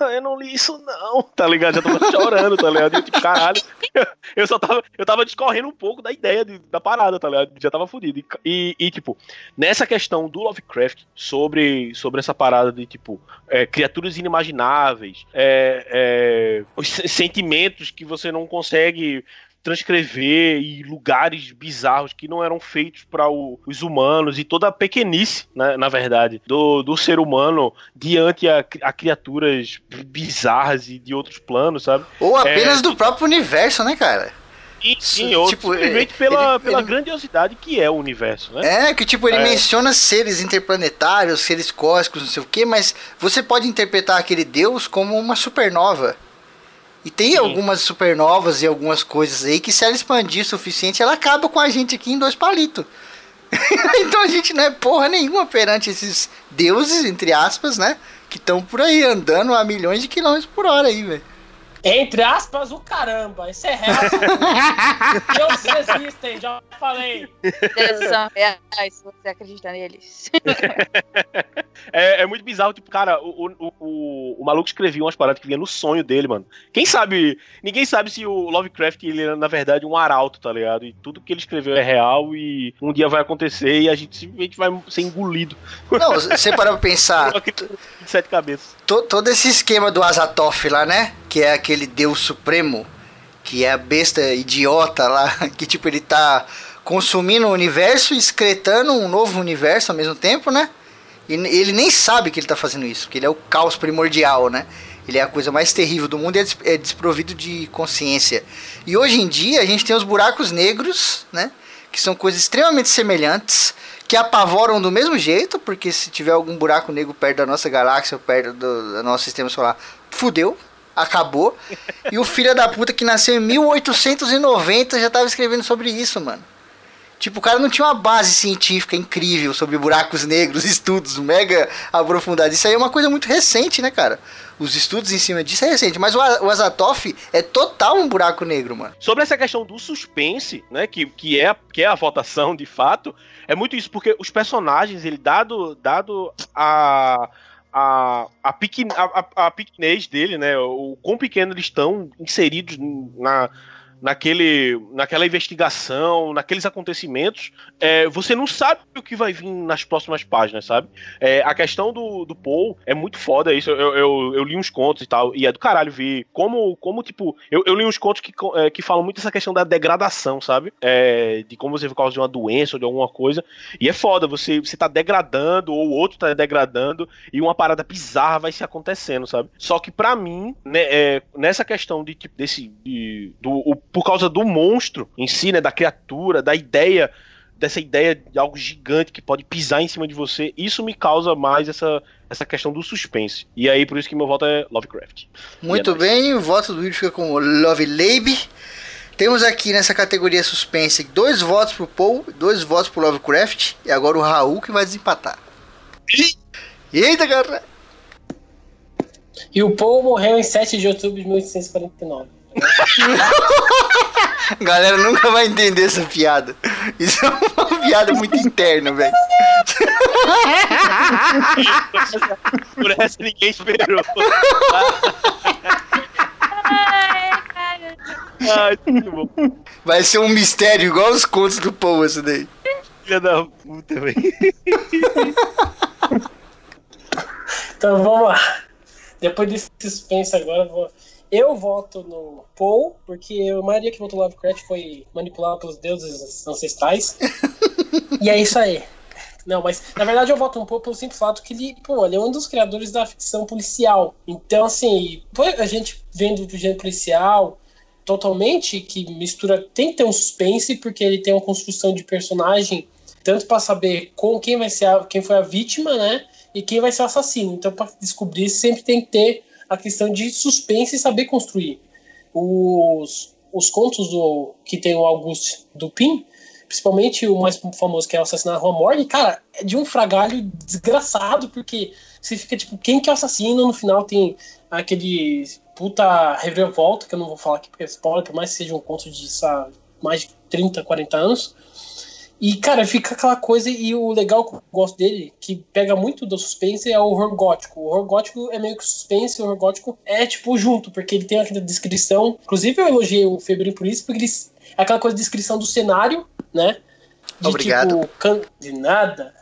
Speaker 3: eu não li isso não, tá ligado? Já tava chorando, tá ligado? Eu tipo, caralho, eu só tava, eu tava discorrendo um pouco da ideia de- da parada, tá ligado? Já tava fudido. E, e, tipo, nessa questão do Lovecraft sobre, sobre essa parada de tipo, é, criaturas inimagináveis, é, é, os se- sentimentos que você não consegue transcrever e lugares bizarros que não eram feitos para os humanos e toda a pequenice, né, na verdade, do, do ser humano diante a, a criaturas bizarras e de outros planos, sabe?
Speaker 2: Ou apenas
Speaker 3: É.
Speaker 2: do próprio universo, né, cara? Isso,
Speaker 3: e outros,
Speaker 2: tipo,
Speaker 3: simplesmente
Speaker 2: ele-
Speaker 3: pela,
Speaker 2: ele-
Speaker 3: pela
Speaker 2: ele-
Speaker 3: grandiosidade que é o universo, né?
Speaker 2: É, que tipo, ele
Speaker 3: É.
Speaker 2: menciona seres interplanetários, seres cósmicos, não sei o que, mas você pode interpretar aquele deus como uma supernova. E tem
Speaker 3: Sim.
Speaker 2: algumas supernovas e algumas coisas aí que se ela expandir o suficiente, ela acaba com a gente aqui em dois palitos. então a gente não é porra nenhuma perante esses deuses, entre aspas, né? Que estão por aí andando a milhões de quilômetros por hora aí, velho.
Speaker 4: Entre aspas, o caramba. Isso é real. Deuses existem, já falei.
Speaker 5: Deuses são reais, se você acredita neles.
Speaker 3: É, é muito bizarro, tipo, cara, o, o, o, o maluco escrevia umas paradas que vinha no sonho dele, mano. Quem sabe, ninguém sabe se o Lovecraft, ele era, na verdade, um arauto, tá ligado? E tudo que ele escreveu é real e um dia vai acontecer e a gente simplesmente vai ser engolido
Speaker 2: Não, você parar pra pensar,
Speaker 3: sete cabeças.
Speaker 2: to- todo esse esquema do Azathoth lá, né? Que é aquele deus supremo que é a besta idiota lá, que tipo ele tá consumindo o universo e excretando um novo universo ao mesmo tempo, né? E ele nem sabe que ele tá fazendo isso, porque ele é o caos primordial, né? Ele é a coisa mais terrível do mundo e é, é desprovido de consciência. E hoje em dia a gente tem os buracos negros, né? Que são coisas extremamente semelhantes, que apavoram do mesmo jeito, porque se tiver algum buraco negro perto da nossa galáxia, perto do, do nosso sistema solar, fudeu, acabou. E o filho da puta que nasceu em 1890 já tava escrevendo sobre isso, mano. Tipo, o cara não tinha uma base científica incrível sobre buracos negros, estudos mega aprofundados. Isso aí é uma coisa muito recente, né, cara? Os estudos em cima disso é recente. Mas o, o Azatoth é total um buraco negro, mano.
Speaker 3: Sobre essa questão do suspense, né, que, que, é, que é a votação de fato, é muito isso, porque os personagens, ele dado, dado a a, a, pequen, a, a, a pequenez dele, né? O quão pequeno eles estão inseridos na, naquele, naquela investigação, naqueles acontecimentos, é, você não sabe o que vai vir nas próximas páginas, sabe? É, a questão do, do Paul é muito foda isso. Eu, eu, eu, li uns contos e tal, e é do caralho ver como, como tipo. Eu, eu li uns contos que, é, que falam muito dessa questão da degradação, sabe? É, de como você, por causa de uma doença ou de alguma coisa. E é foda, você, você tá degradando, ou o outro tá degradando, e uma parada bizarra vai se acontecendo, sabe? Só que para mim, né, é, nessa questão de, tipo, desse. De, do, o por causa do monstro em si, né? Da criatura, da ideia, dessa ideia de algo gigante que pode pisar em cima de você. Isso me causa mais essa, essa questão do suspense. E aí, por isso que meu voto é Lovecraft.
Speaker 2: Muito é bem, o voto do Will fica com Love Lab. Temos aqui nessa categoria suspense dois votos pro Paul, dois votos pro Lovecraft. E agora o Raul que vai desempatar. Eita, cara!
Speaker 4: E o Paul morreu em 7 de outubro de 1849.
Speaker 2: Galera nunca vai entender essa piada. Isso é uma piada muito interna, velho.
Speaker 3: Por essa ninguém esperou.
Speaker 2: Ai, bom. Vai ser um mistério igual os contos do Paul, esse daí.
Speaker 3: Filha da puta, velho.
Speaker 4: Então vamos lá. Depois desse suspense agora, eu vou eu voto no Paul, porque a maioria que votou Lovecraft foi manipulada pelos deuses ancestrais. e é isso aí. Não, mas na verdade eu voto um pouco pelo simples fato que ele, pô, ele é um dos criadores da ficção policial. Então, assim, a gente vendo do gênero policial totalmente, que mistura, tem que ter um suspense, porque ele tem uma construção de personagem, tanto para saber com quem vai ser a, quem foi a vítima, né? E quem vai ser o assassino. Então, para descobrir, sempre tem que ter a questão de suspense e saber construir. Os, os contos do, que tem o Auguste Dupin, principalmente o mais famoso que é o Assassinato Rua Morgue, cara, é de um fragalho desgraçado, porque você fica tipo, quem que é o assassino? No final tem aquele puta reviravolta, que eu não vou falar aqui porque é spoiler, por mais que seja um conto de sabe, mais de 30, 40 anos. E, cara, fica aquela coisa, e o legal que eu gosto dele, que pega muito do suspense, é o horror gótico. O horror gótico é meio que suspense, o horror gótico é, tipo, junto, porque ele tem aquela descrição. Inclusive, eu elogiei o Febrinho por isso, porque ele, é aquela coisa de descrição do cenário, né?
Speaker 2: De, Obrigado.
Speaker 4: Tipo, can... de nada.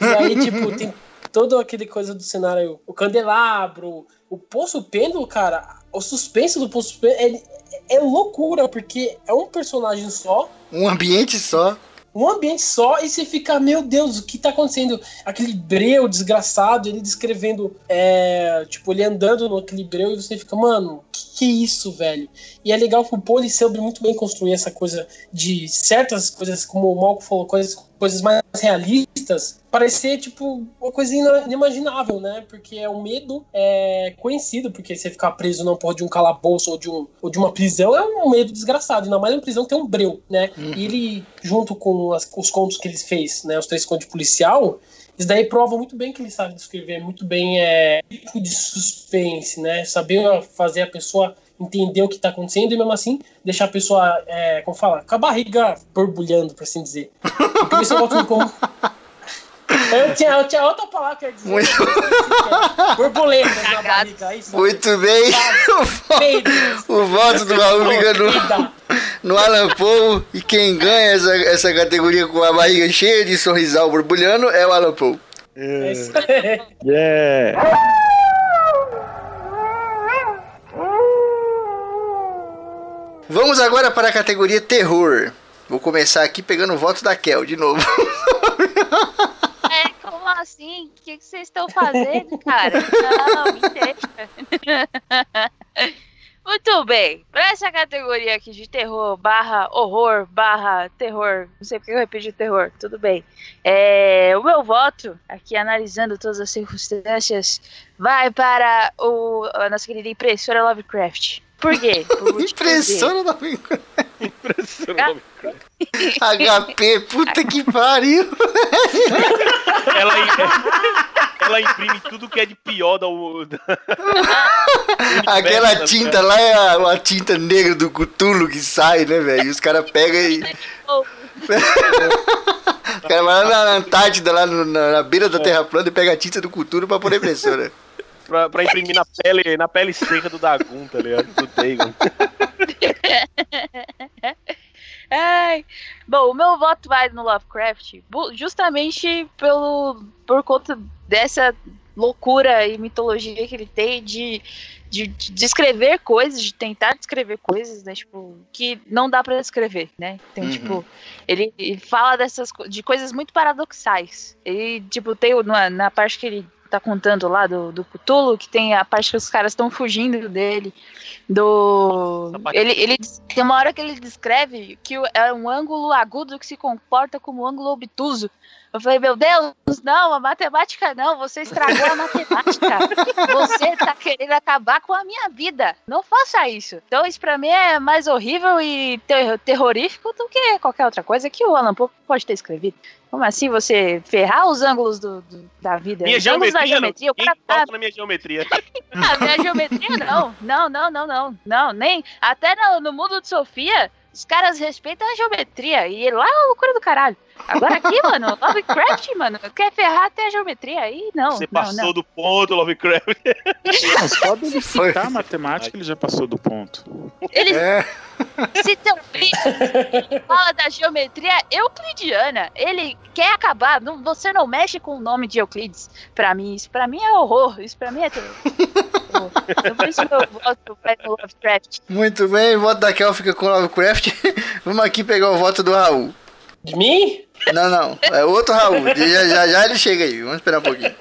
Speaker 4: E aí, tipo, tem toda aquele coisa do cenário, o candelabro, o poço pêndulo, cara, o suspense do poço pêndulo é, é loucura, porque é um personagem só.
Speaker 2: Um ambiente só
Speaker 4: um ambiente só e você fica, meu Deus, o que tá acontecendo? Aquele breu desgraçado, ele descrevendo, é, tipo, ele andando naquele breu e você fica, mano, que que é isso, velho? E é legal que o Paul soube muito bem construir essa coisa de certas coisas, como o Malco falou, coisas, coisas mais realistas, parecer, tipo, uma coisa inimaginável, né? Porque é um medo é, conhecido, porque você ficar preso não pode de um calabouço ou de, um, ou de uma prisão é um medo desgraçado, ainda mais uma prisão tem um breu, né? Uhum. E ele, junto com as, os contos que ele fez, né, os três contos policial, isso daí prova muito bem que ele sabe descrever muito bem é, tipo de suspense, né? Saber fazer a pessoa entender o que está acontecendo e mesmo assim deixar a pessoa, é, como fala, com a barriga borbulhando, por assim dizer. Por isso eu como eu tinha, eu tinha outra palavra que eu ia dizer. Muito... Borboletas na barriga. Isso,
Speaker 2: Muito bem. o voto do Raul no, no Alan Paul. E quem ganha essa, essa categoria com a barriga cheia de sorrisal borbulhando é o Alan Paul.
Speaker 6: É isso aí. Yeah.
Speaker 2: Vamos agora para a categoria terror. Vou começar aqui pegando o voto da Kel de novo.
Speaker 5: É, como assim? O que, vocês estão fazendo, cara? Não, me deixa. Muito bem, para essa categoria aqui de terror barra horror barra terror, não sei porque eu repeti terror, tudo bem. É, o meu voto, aqui analisando todas as circunstâncias, vai para o, a nossa querida impressora Lovecraft. Por quê? Por motivo de-
Speaker 2: Impressora da. HP, puta que pariu.
Speaker 3: ela, ela imprime tudo que é de pior da. da
Speaker 2: Aquela
Speaker 3: universo,
Speaker 2: tinta lá é a, a tinta negra do Cthulhu que sai, né, velho? E os caras pegam e. O cara vai lá na Antártida, lá no- na, na beira da Terra plana e pega a tinta do Cthulhu pra pôr impressora.
Speaker 3: Pra, pra imprimir na pele, na pele seca do Dagon, tá ligado? Do Dagon.
Speaker 5: Ai. Bom, o meu voto vai no Lovecraft justamente pelo, por conta dessa loucura e mitologia que ele tem de, de, de descrever coisas, de tentar descrever coisas, né? Tipo, que não dá pra descrever, né? Então,
Speaker 2: Uhum.
Speaker 5: tipo, ele, ele fala dessas de coisas muito paradoxais. Ele, tipo, tem na, na parte que ele tá contando lá do, do Cthulhu, que tem a parte que os caras estão fugindo dele. Do.
Speaker 3: Essa parte-
Speaker 5: Ele, ele tem uma hora que ele descreve que é um ângulo agudo que se comporta como um ângulo obtuso. Eu falei, meu Deus, não, a matemática não, você estragou a matemática. Você tá querendo acabar com a minha vida. Não faça isso. Então, isso pra mim é mais horrível e ter- terrorífico do que qualquer outra coisa que o Alan Poe pode ter escrevido. Como assim você ferrar os ângulos do, do- da vida?
Speaker 3: Minha
Speaker 5: os ângulos da
Speaker 3: geometria.
Speaker 5: geometria, o
Speaker 3: Quem
Speaker 5: cara tá
Speaker 3: na minha geometria?
Speaker 5: ah, minha geometria não. Não, não, não, não. Não, nem. Até no, no mundo de Sofia, os caras respeitam a geometria. E lá é uma loucura do caralho. Agora aqui, mano, Lovecraft, mano, quer ferrar até a geometria. Aí não.
Speaker 3: Você
Speaker 5: não,
Speaker 3: passou
Speaker 5: não.
Speaker 3: do ponto, Lovecraft.
Speaker 6: Não, só dele
Speaker 2: Foi.
Speaker 6: citar a matemática, ele já passou do ponto.
Speaker 5: Ele
Speaker 2: É.
Speaker 5: se teu filho fala da geometria euclidiana. Ele quer acabar. Não, você não mexe com o nome de Euclides. Pra mim, isso pra mim é horror. Isso pra mim é terror. Então, por isso que eu voto vai no Lovecraft.
Speaker 2: Muito bem, o voto da Kel fica com o Lovecraft. Vamos aqui pegar o voto do Raul.
Speaker 4: De mim?
Speaker 2: Não, não, é outro Raul. Já, já, já ele chega aí, vamos esperar um pouquinho.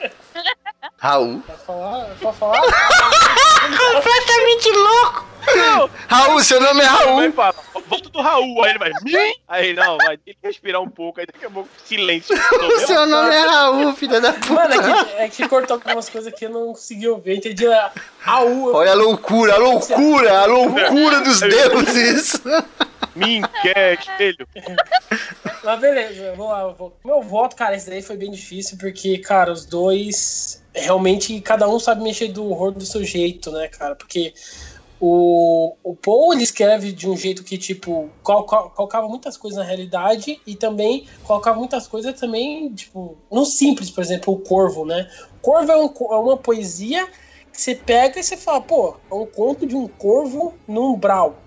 Speaker 2: Raul.
Speaker 4: Pode falar? Pode falar?
Speaker 2: Completamente louco! Raul, seu nome é Raul.
Speaker 3: volta do Raul, aí ele vai. "Mim?" Aí não, vai ter que respirar um pouco, aí daqui a pouco silêncio.
Speaker 2: O seu nome é Raul, filha da puta.
Speaker 4: Mano, é que, é que cortou algumas coisas que eu não consegui ouvir. Entendi a AU.
Speaker 2: Olha a loucura, a loucura, a loucura dos deuses.
Speaker 3: Mim, quer espelho.
Speaker 4: Mas beleza, vamos lá. vou- Meu voto, cara, esse daí foi bem difícil, porque, cara, os dois. Realmente, cada um sabe mexer do horror do seu jeito, né, cara? Porque o, o Paul ele escreve de um jeito que, tipo, coloca- colocava muitas coisas na realidade e também colocava muitas coisas também, tipo, no simples, por exemplo, o Corvo, né? Corvo é, um é uma poesia que você pega e você fala, pô, é um conto de um corvo no umbral.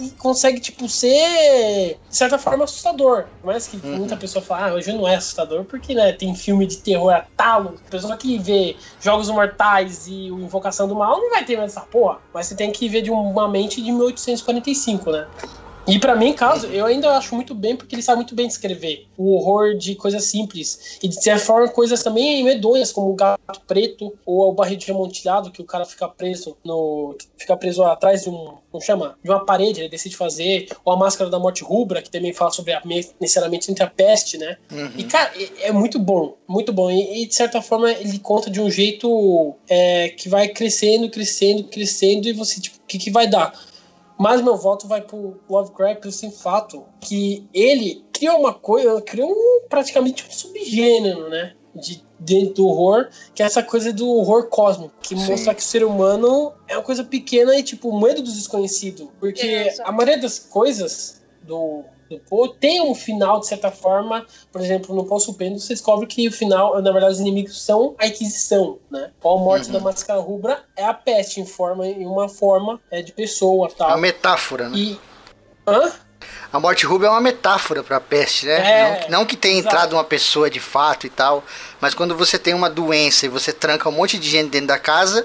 Speaker 4: Que consegue, tipo, ser, de certa forma, assustador. Por mais que
Speaker 2: Uhum.
Speaker 4: muita pessoa fala, ah, hoje não é assustador, porque, né, tem filme de terror a talo. A pessoa que vê Jogos Mortais e o Invocação do Mal não vai ter mais essa porra. Mas você tem que ver de uma mente de 1845, né? E pra mim, caso, eu ainda acho muito bem, porque ele sabe muito bem descrever o horror de coisas simples. E de certa forma, coisas também medonhas, como o gato preto ou o barril de amontilhado, que o cara fica preso no. fica preso atrás de um. Como chama? De uma parede, ele decide fazer. Ou a máscara da morte rubra, que também fala sobre a necessariamente entre a peste, né? E, cara, é- é muito bom, muito bom. E, e, de certa forma, ele conta de um jeito é, que vai crescendo, crescendo, crescendo, e você, tipo, o que, que vai dar? Mas meu voto vai pro Lovecraft pelo simples fato que ele criou uma coisa, criou um, praticamente um subgênero, né? De, dentro do horror, que é essa coisa do horror cósmico, que
Speaker 2: Sim.
Speaker 4: mostra que o ser humano é uma coisa pequena e, tipo, medo do desconhecido. Porque
Speaker 5: Exato.
Speaker 4: a maioria das coisas do, Poe tem um final, de certa forma, por exemplo, no Poço Pendo, você descobre que o final, na verdade, os inimigos são a Inquisição, né? Ou a morte
Speaker 2: Uhum.
Speaker 4: da Máscara Rubra é a peste em forma em uma forma é, de pessoa,
Speaker 2: É
Speaker 4: tal.
Speaker 2: uma metáfora, né?
Speaker 4: E hã?
Speaker 2: A morte rubra é uma metáfora pra peste, né?
Speaker 4: É,
Speaker 2: não, não que tenha
Speaker 4: exato.
Speaker 2: entrado uma pessoa de fato e tal, mas quando você tem uma doença e você tranca um monte de gente dentro da casa,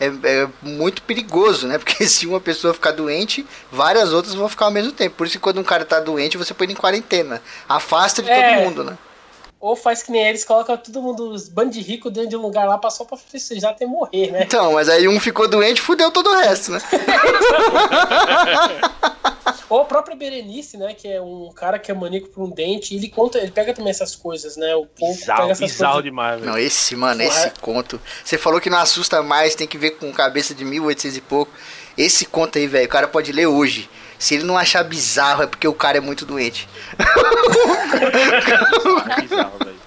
Speaker 2: é, é, muito perigoso, né? Porque se uma pessoa ficar doente, várias outras vão ficar ao mesmo tempo. Por isso que quando um cara tá doente, você põe ele em quarentena. Afasta de
Speaker 4: É.
Speaker 2: todo mundo, né?
Speaker 4: Ou faz que nem eles, colocam todo mundo, os bandos de rico dentro de um lugar lá pra só pra festejar até morrer, né?
Speaker 2: Então, mas aí um ficou doente, fudeu todo o resto, né?
Speaker 4: Ou a própria Berenice, né? Que é um cara que é maníaco por um dente, ele conta, ele pega também essas coisas, né? O povo
Speaker 3: Bizarro,
Speaker 4: pega essas
Speaker 3: bizarro
Speaker 4: coisas.
Speaker 3: demais, velho.
Speaker 2: Não, esse, mano,
Speaker 4: Porra.
Speaker 2: esse conto. Você falou que não assusta mais, tem que ver com cabeça de 1800 e pouco. Esse conto aí, velho, o cara pode ler hoje. Se ele não achar bizarro, é porque o cara é muito doente.
Speaker 3: Bizarro, velho.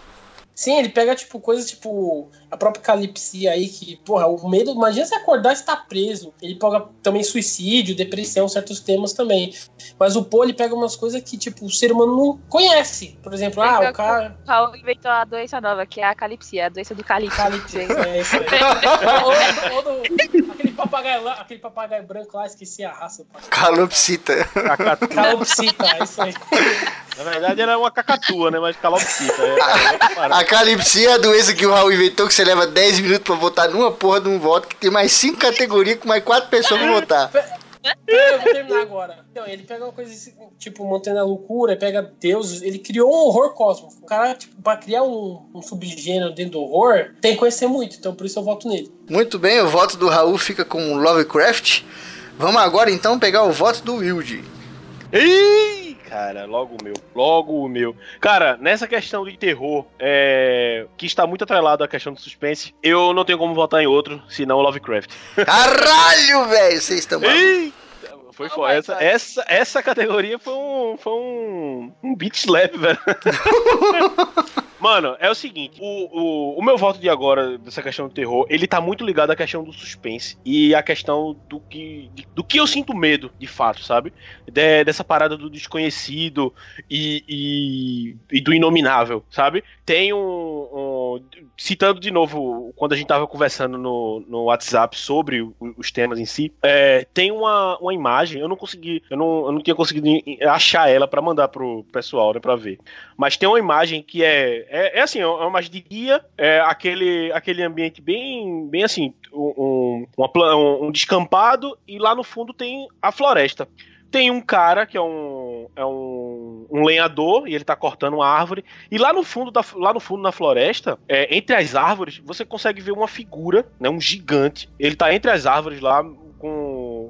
Speaker 4: Sim, ele pega, tipo, coisas tipo a própria calipsia aí, que, porra, o medo. Imagina você acordar e estar preso. Ele pega também suicídio, depressão, certos temas também. Mas o Poe, ele pega umas coisas que, tipo, o ser humano não conhece. Por exemplo, ah, o cara.
Speaker 5: O Raul inventou a doença nova, que é a calipsia, a doença do calipso.
Speaker 4: Calipsia, é isso aí. ou, ou do- aquele, papagaio lá, aquele papagaio branco lá, esqueci a raça.
Speaker 2: Calopsita.
Speaker 4: Calopsita, é isso aí.
Speaker 3: Na verdade era uma cacatua, né? Mas calopsita. É, é
Speaker 2: A calipsia é a doença que o Raul inventou que você leva 10 minutos pra votar numa porra de um voto que tem mais 5 categorias com mais 4 pessoas pra votar.
Speaker 4: Eu vou terminar agora. Então, ele pega uma coisa assim, tipo Montanha da Loucura, pega deuses, ele criou um horror cósmico. O cara, tipo, pra criar um, um subgênero dentro do horror, tem que conhecer muito, então por isso eu voto nele.
Speaker 2: Muito bem, o voto do Raul fica com o Lovecraft. Vamos agora então pegar o voto do Wilde.
Speaker 3: Ih, cara, logo o meu. Logo o meu. Cara, nessa questão de terror, é, que está muito atrelado à questão do suspense, eu não tenho como votar em outro, senão o Lovecraft.
Speaker 2: Caralho, velho, vocês estão malucos.
Speaker 3: Foi
Speaker 5: Oh
Speaker 3: foda.
Speaker 5: my
Speaker 3: Essa,
Speaker 5: God.
Speaker 3: essa, essa categoria foi um, foi um, um beat slap, velho. Mano, é o seguinte, o, o, o meu voto de agora, dessa questão do terror, ele tá muito ligado à questão do suspense e à questão do que, de- do que eu sinto medo, de fato, sabe? De- dessa parada do desconhecido e, e, e do inominável, sabe? Tem um, um- Citando de novo, quando a gente tava conversando no, no WhatsApp sobre os temas em si, é, tem uma, uma imagem, eu não consegui, eu não, eu não tinha conseguido achar ela pra mandar pro pessoal, né, pra ver. Mas tem uma imagem que é. É, é assim, é uma imagem de dia, é aquele, aquele ambiente bem, bem assim, um, um- um descampado, e lá no fundo tem a floresta. Tem um cara que é um, é um, um lenhador e ele tá cortando uma árvore. E lá no fundo, da, lá no fundo na floresta, é, entre as árvores, você consegue ver uma figura, né, um gigante. Ele tá entre as árvores lá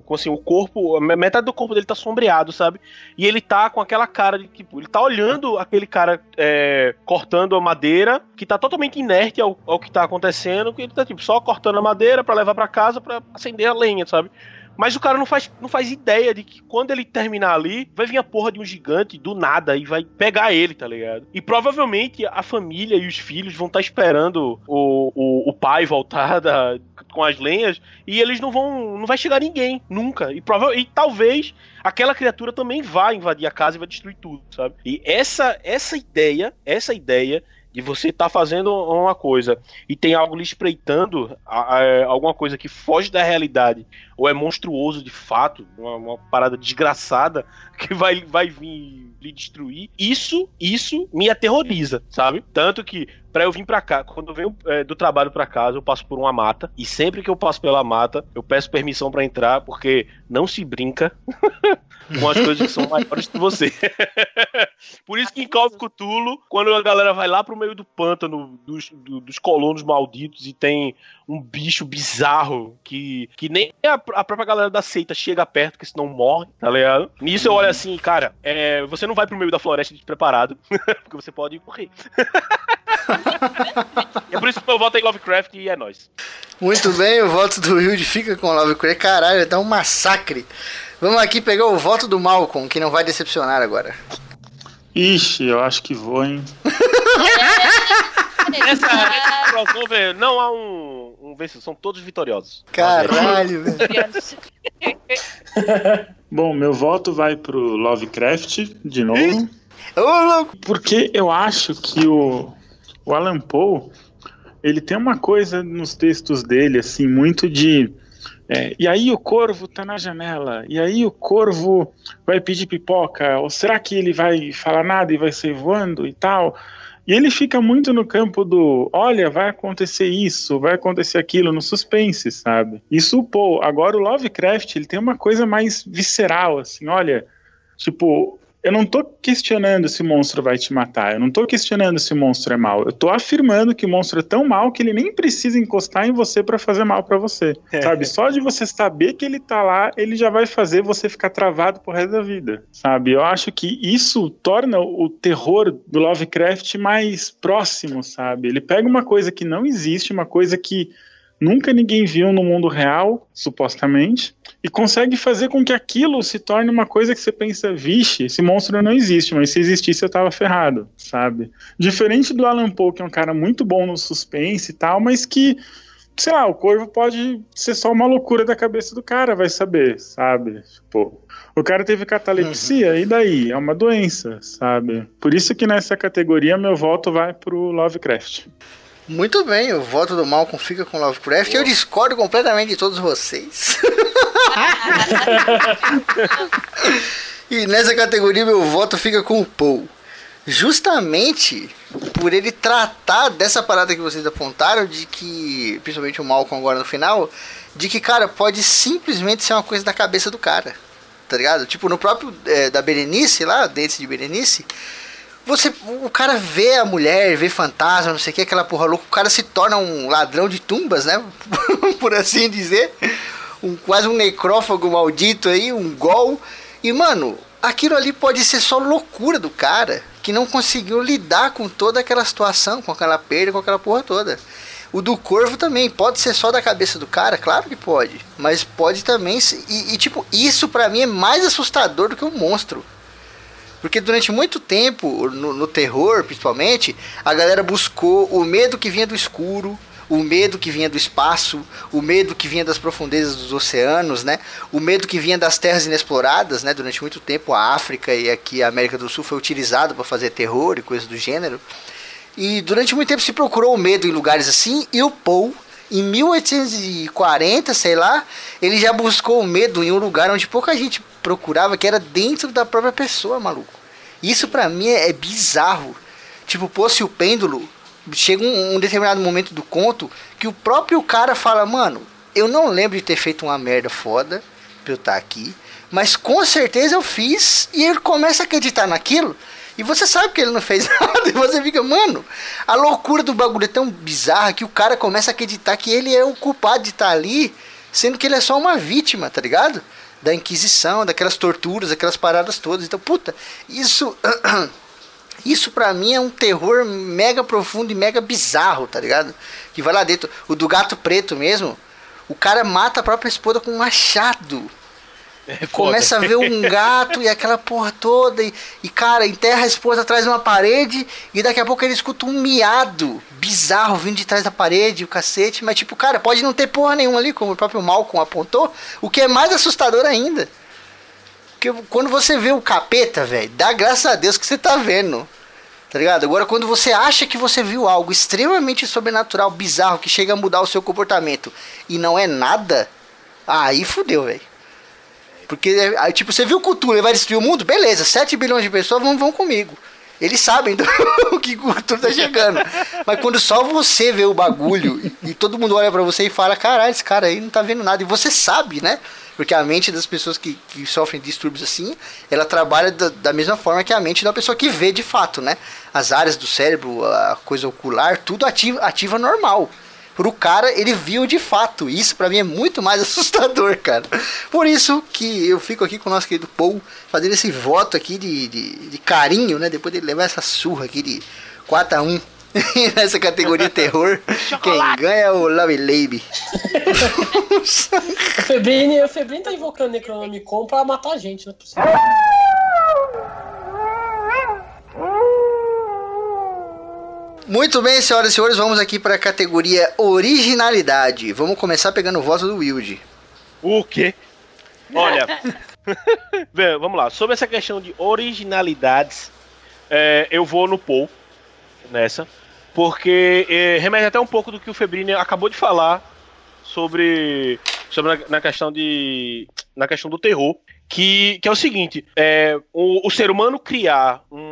Speaker 3: com assim, o corpo, metade do corpo dele tá sombreado, sabe? E ele tá com aquela cara de tipo, ele tá olhando aquele cara é, cortando a madeira, que tá totalmente inerte ao, ao que tá acontecendo, que ele tá tipo só cortando a madeira pra levar pra casa pra acender a lenha, sabe? Mas o cara não faz, não faz ideia de que quando ele terminar ali, vai vir a porra de um gigante do nada e vai pegar ele, tá ligado? E provavelmente a família e os filhos vão estar esperando o, o, o pai voltar da, com as lenhas e eles não vão. Não vai chegar ninguém, nunca. E, prova e talvez aquela criatura também vá invadir a casa e vai destruir tudo, sabe? E essa, essa ideia, essa ideia de você estar fazendo uma coisa e tem algo lhe espreitando, a- a- alguma coisa que foge da realidade, ou é monstruoso de fato, uma, uma parada desgraçada que vai, vai vir lhe destruir, isso, isso me aterroriza, sabe? Tanto que Pra eu vir pra cá, quando eu venho é, do trabalho pra casa, eu passo por uma mata. E sempre que eu passo pela mata, eu peço permissão pra entrar, porque não se brinca com as coisas que são maiores que você. por isso que em Call of Cthulhu, quando a galera vai lá pro meio do pântano dos, do- dos colonos malditos e tem um bicho bizarro que, que nem a, a própria galera da seita chega perto, que senão morre, tá ligado? Nisso eu olho assim, cara, é, você não vai pro meio da floresta despreparado, porque você pode morrer. é por isso que eu voto em Lovecraft e é nóis.
Speaker 2: Muito bem, o voto do Wilde fica com o Lovecraft. Caralho, dá um massacre. Vamos aqui pegar o voto do Malcolm, que não vai decepcionar agora.
Speaker 6: Ixi, eu acho que vou, hein?
Speaker 3: Essa, esse crossover não há um, um vencedor, são todos vitoriosos.
Speaker 2: Caralho, velho.
Speaker 6: Bom, meu voto vai pro Lovecraft, de novo. Porque eu acho que o, o Alan Poe, ele tem uma coisa nos textos dele, assim, muito de. é, e aí o corvo tá na janela, e aí o corvo vai pedir pipoca, ou será que ele vai falar nada e vai sair voando e tal? E ele fica muito no campo do, olha, vai acontecer isso, vai acontecer aquilo, no suspense, sabe? Isso, pô, agora o Lovecraft, ele tem uma coisa mais visceral, assim, olha, tipo, eu não tô questionando se o monstro vai te matar, eu não tô questionando se o monstro é mal, eu tô afirmando que o monstro é tão mal que ele nem precisa encostar em você para fazer mal para você, sabe? Só de você saber que ele tá lá, ele já vai fazer você ficar travado pro resto da vida, sabe? Eu acho que isso torna o terror do Lovecraft mais próximo, sabe? Ele pega uma coisa que não existe, uma coisa que nunca ninguém viu no mundo real, supostamente, e consegue fazer com que aquilo se torne uma coisa que você pensa, vixe, esse monstro não existe, mas se existisse eu tava ferrado, sabe? Diferente do Alan Poe, que é um cara muito bom no suspense e tal, mas que, sei lá, o corvo pode ser só uma loucura da cabeça do cara, vai saber, sabe? Tipo, o cara teve catalepsia, uhum. e daí? É uma doença, sabe? Por isso que nessa categoria meu voto vai pro Lovecraft.
Speaker 2: Muito bem, o voto do Malcolm fica com Lovecraft. Eu discordo completamente de todos vocês. e nessa categoria meu voto fica com o Paul. Justamente por ele tratar dessa parada que vocês apontaram, de que, principalmente o Malcolm agora no final, de que, cara, pode simplesmente ser uma coisa da cabeça do cara. Tá ligado? Tipo, no próprio é, da Berenice lá, Dentes de Berenice, você, o cara vê a mulher, vê fantasma, não sei o que, aquela porra louca, o cara se torna um ladrão de tumbas, né? Por assim dizer. Um, quase um necrófago maldito aí, um gol. E, mano, aquilo ali pode ser só loucura do cara que não conseguiu lidar com toda aquela situação, com aquela perda, com aquela porra toda. O do corvo também pode ser só da cabeça do cara, claro que pode, mas pode também. E, e tipo, isso para mim é mais assustador do que um monstro. Porque durante muito tempo, no, no, terror principalmente, a galera buscou o medo que vinha do escuro, o medo que vinha do espaço, o medo que vinha das profundezas dos oceanos, né? O medo que vinha das terras inexploradas, né? Durante muito tempo a África e aqui a América do Sul foi utilizado para fazer terror e coisas do gênero. E durante muito tempo se procurou o medo em lugares assim, e o Poe em 1840, sei lá, ele já buscou o medo em um lugar onde pouca gente procurava, que era dentro da própria pessoa, maluco. Isso para mim é, é, bizarro. Tipo, pô, se o pêndulo chega um, um, determinado momento do conto que o próprio cara fala, mano, eu não lembro de ter feito uma merda foda pra eu estar tá aqui, mas com certeza eu fiz e ele começa a acreditar naquilo. E você sabe que ele não fez nada. E você fica, mano, a loucura do bagulho é tão bizarra que o cara começa a acreditar que ele é o culpado de estar ali, sendo que ele é só uma vítima, tá ligado? Da Inquisição, daquelas torturas, daquelas paradas todas. Então, puta, isso. Isso pra mim é um terror mega profundo e mega bizarro, tá ligado? Que vai lá dentro. O do gato preto mesmo. O cara mata a própria esposa com um machado. É começa a ver um gato e aquela porra toda. E, e, cara, enterra a esposa atrás de uma parede. E daqui a pouco ele escuta um miado bizarro vindo de trás da parede, o cacete. Mas, tipo, cara, pode não ter porra nenhuma ali, como o próprio Malcolm apontou. O que é mais assustador ainda. Porque quando você vê o capeta, velho, dá graças a Deus que você tá vendo. Tá ligado? Agora, quando você acha que você viu algo extremamente sobrenatural, bizarro, que chega a mudar o seu comportamento e não é nada, aí fudeu, velho. Porque, tipo, você viu Cthulhu, ele vai destruir o mundo? Beleza, 7 bilhões de pessoas vão, vão comigo. Eles sabem do que Cthulhu tá chegando. Mas quando só você vê o bagulho e todo mundo olha para você e fala, caralho, esse cara aí não tá vendo nada. E você sabe, né? Porque a mente das pessoas que, que sofrem distúrbios assim, ela trabalha da, da, mesma forma que a mente da pessoa que vê de fato, né? As áreas do cérebro, a coisa ocular, tudo ativa, ativa normal pro cara, ele viu de fato. Isso para mim é muito mais assustador, cara. Por isso que eu fico aqui com o nosso querido Paul, fazendo esse voto aqui de, de, de carinho, né? Depois de levar essa surra aqui de 4 a 1 nessa categoria terror. Quem ganha é o Love Lady.
Speaker 4: o Febrine, o Febrine tá invocando Necronomicon pra matar a gente, não é possível.
Speaker 2: Muito bem, senhoras e senhores, vamos aqui para a categoria originalidade. Vamos começar pegando o voto do Wilde.
Speaker 3: O quê? Olha, Bem, vamos lá. Sobre essa questão de originalidades, é, eu vou no Paul nessa, porque é, remete até um pouco do que o Febrini acabou de falar sobre, sobre na, na questão de na questão do terror, que, que é o seguinte: é, o, o ser humano criar um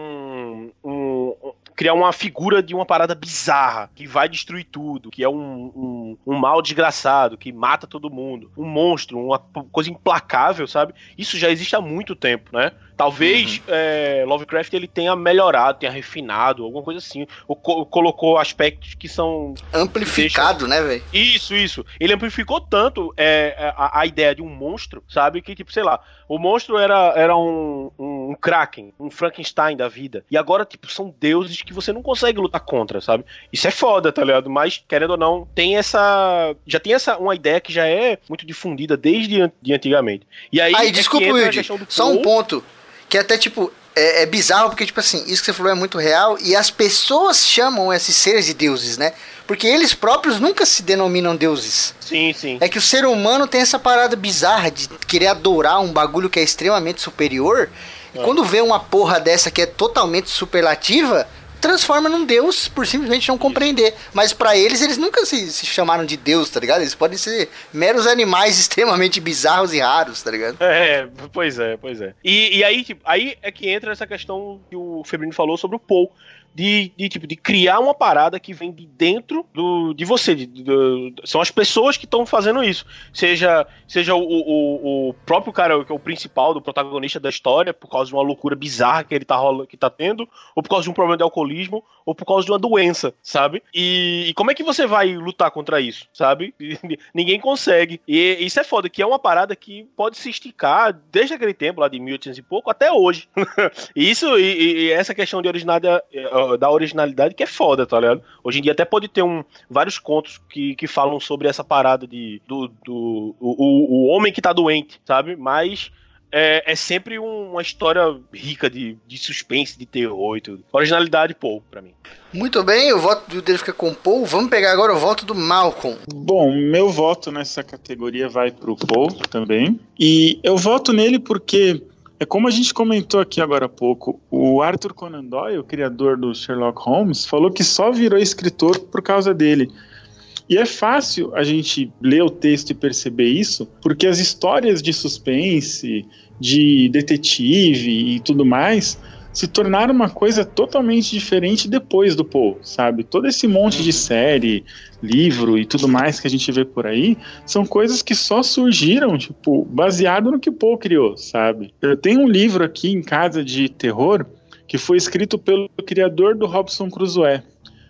Speaker 3: criar uma figura de uma parada bizarra, que vai destruir tudo, que é um, um, um mal desgraçado, que mata todo mundo, um monstro, uma coisa implacável, sabe? Isso já existe há muito tempo, né? Talvez uhum. é, Lovecraft ele tenha melhorado, tenha refinado, alguma coisa assim. Ou co colocou aspectos que são.
Speaker 2: Amplificado, deixam... né, velho?
Speaker 3: Isso, isso. Ele amplificou tanto é, a, a, ideia de um monstro, sabe? Que, tipo, sei lá, o monstro era, era um, um, um Kraken, um Frankenstein da vida. E agora, tipo, são deuses que você não consegue lutar contra, sabe? Isso é foda, tá ligado? Mas, querendo ou não, tem essa. Já tem essa uma ideia que já é muito difundida desde de antigamente. E aí.
Speaker 2: Aí, é desculpa, Wilde, só um ponto. Que até, tipo, é, é, bizarro porque, tipo assim, isso que você falou é muito real e as pessoas chamam esses seres de deuses, né? Porque eles próprios nunca se denominam deuses.
Speaker 3: Sim, sim.
Speaker 2: É que o ser humano tem essa parada bizarra de querer adorar um bagulho que é extremamente superior. E é. quando vê uma porra dessa que é totalmente superlativa, transforma num deus por simplesmente não compreender. Mas para eles, eles nunca se, se, chamaram de deus, tá ligado? Eles podem ser meros animais extremamente bizarros e raros, tá ligado?
Speaker 3: É, pois é, pois é. E, e aí, tipo, aí é que entra essa questão que o Febrino falou sobre o Paul de, de, tipo, de criar uma parada que vem de dentro do, de você. De, de, de são as pessoas que estão fazendo isso. Seja, seja o, o, o, próprio cara, que é o principal do protagonista da história, por causa de uma loucura bizarra que ele tá, que tá tendo, ou por causa de um problema de alcoolismo, ou por causa de uma doença, sabe? E, e como é que você vai lutar contra isso, sabe? ninguém consegue. E isso é foda, que é uma parada que pode se esticar desde aquele tempo, lá de 1800 e pouco, até hoje. isso e, e, essa questão de originalidade da originalidade que é foda, tá ligado? Hoje em dia até pode ter um, vários contos que, que falam sobre essa parada de do, do o, o homem que tá doente, sabe? Mas é, é sempre um, uma história rica de, de suspense, de terror e tudo. Originalidade, Paul, pra mim.
Speaker 2: Muito bem, o voto dele fica com Paul. Vamos pegar agora o voto do Malcolm.
Speaker 6: Bom, meu voto nessa categoria vai pro Paul também. E eu voto nele porque é como a gente comentou aqui agora há pouco, o Arthur Conan Doyle, o criador do Sherlock Holmes, falou que só virou escritor por causa dele. E é fácil a gente ler o texto e perceber isso, porque as histórias de suspense, de detetive e tudo mais se tornaram uma coisa totalmente diferente depois do Poe, sabe? Todo esse monte de série, livro e tudo mais que a gente vê por aí são coisas que só surgiram, tipo, baseado no que Poe criou, sabe? Eu tenho um livro aqui em casa de terror que foi escrito pelo criador do Robson Crusoe,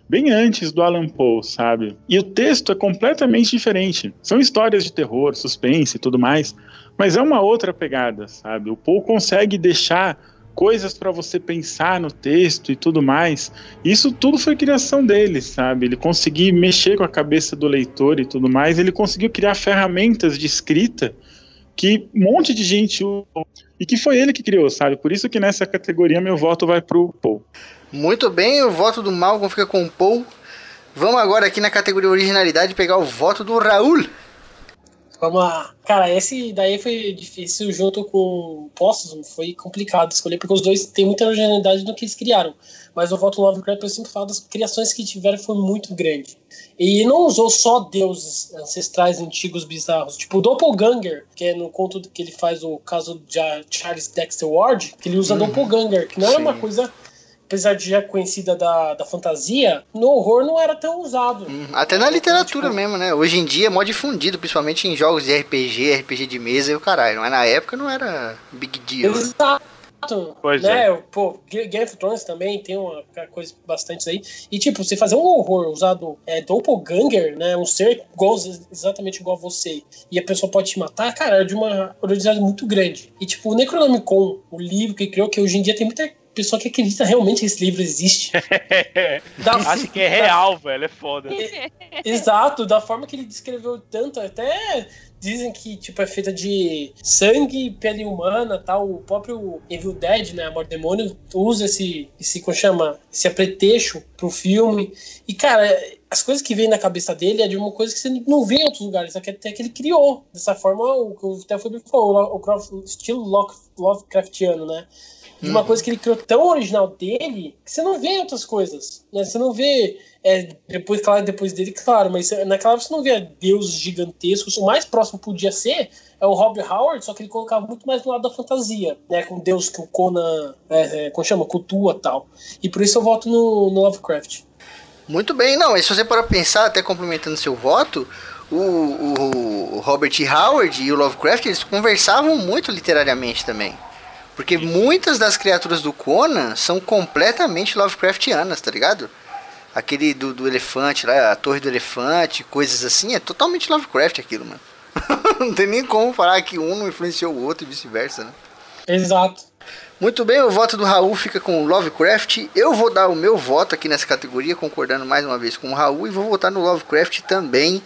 Speaker 6: bem antes do Alan Poe, sabe? E o texto é completamente diferente. São histórias de terror, suspense e tudo mais, mas é uma outra pegada, sabe? O Poe consegue deixar coisas para você pensar no texto e tudo mais. Isso tudo foi criação dele, sabe? Ele conseguiu mexer com a cabeça do leitor e tudo mais. Ele conseguiu criar ferramentas de escrita que um monte de gente e que foi ele que criou, sabe? Por isso que nessa categoria meu voto vai pro Paul.
Speaker 2: Muito bem, o voto do Malcolm fica com o Paul. Vamos agora aqui na categoria originalidade pegar o voto do Raul.
Speaker 4: Vamos lá. Cara, esse daí foi difícil junto com Postos, foi complicado escolher, porque os dois têm muita originalidade no que eles criaram. Mas o voto Lovecraft, eu sempre falo das criações que tiveram foi muito grande. E não usou só deuses ancestrais antigos bizarros. Tipo o Doppelganger, que é no conto que ele faz o caso de Charles Dexter Ward, que ele usa uhum. Doppelganger, que não Sim. era uma coisa apesar de já conhecida da, da fantasia, no horror não era tão usado.
Speaker 2: Hum, até na literatura tipo... mesmo, né? Hoje em dia é mó difundido, principalmente em jogos de RPG, RPG de mesa e o caralho. Não é? Na época não era big deal.
Speaker 4: Exato. Pois né? é. Pô, Game of Thrones também tem uma coisa bastante aí. E, tipo, você fazer um horror usado é, doppelganger, né? Um ser igual, exatamente igual a você, e a pessoa pode te matar, cara, é de uma originalidade muito grande. E, tipo, o Necronomicon, o livro que criou, que hoje em dia tem muita pessoa que acredita realmente que esse livro existe.
Speaker 3: da, Acho que é real, velho, é foda.
Speaker 4: Exato, da forma que ele descreveu tanto, até dizem que tipo é feita de sangue, pele humana, tal. O próprio Evil Dead, né, Amor Demônio, usa esse esse como chama, esse apretexto pro filme. E cara, as coisas que vêm na cabeça dele é de uma coisa que você não vê em outros lugares, até que ele criou. Dessa forma, o que o Theo falou, o estilo Lovecraftiano, né? De uma coisa que ele criou tão original dele que você não vê em outras coisas. Né? Você não vê. É, depois, claro, depois dele, claro, mas naquela época você não vê deuses gigantescos. O mais próximo podia ser é o Rob Howard, só que ele colocava muito mais do lado da fantasia, né? Com Deus que o Conan, é, é, como chama? Cultua tal. E por isso eu voto no, no Lovecraft.
Speaker 2: Muito bem, não, mas se você para pensar, até complementando seu voto, o, o, o Robert Howard e o Lovecraft, eles conversavam muito literariamente também. Porque muitas das criaturas do Conan são completamente Lovecraftianas, tá ligado? Aquele do, do elefante lá, a torre do elefante, coisas assim, é totalmente Lovecraft aquilo, mano. não tem nem como falar que um não influenciou o outro e vice-versa, né?
Speaker 4: Exato.
Speaker 2: Muito bem, o voto do Raul fica com o Lovecraft. Eu vou dar o meu voto aqui nessa categoria, concordando mais uma vez com o Raul, e vou votar no Lovecraft também.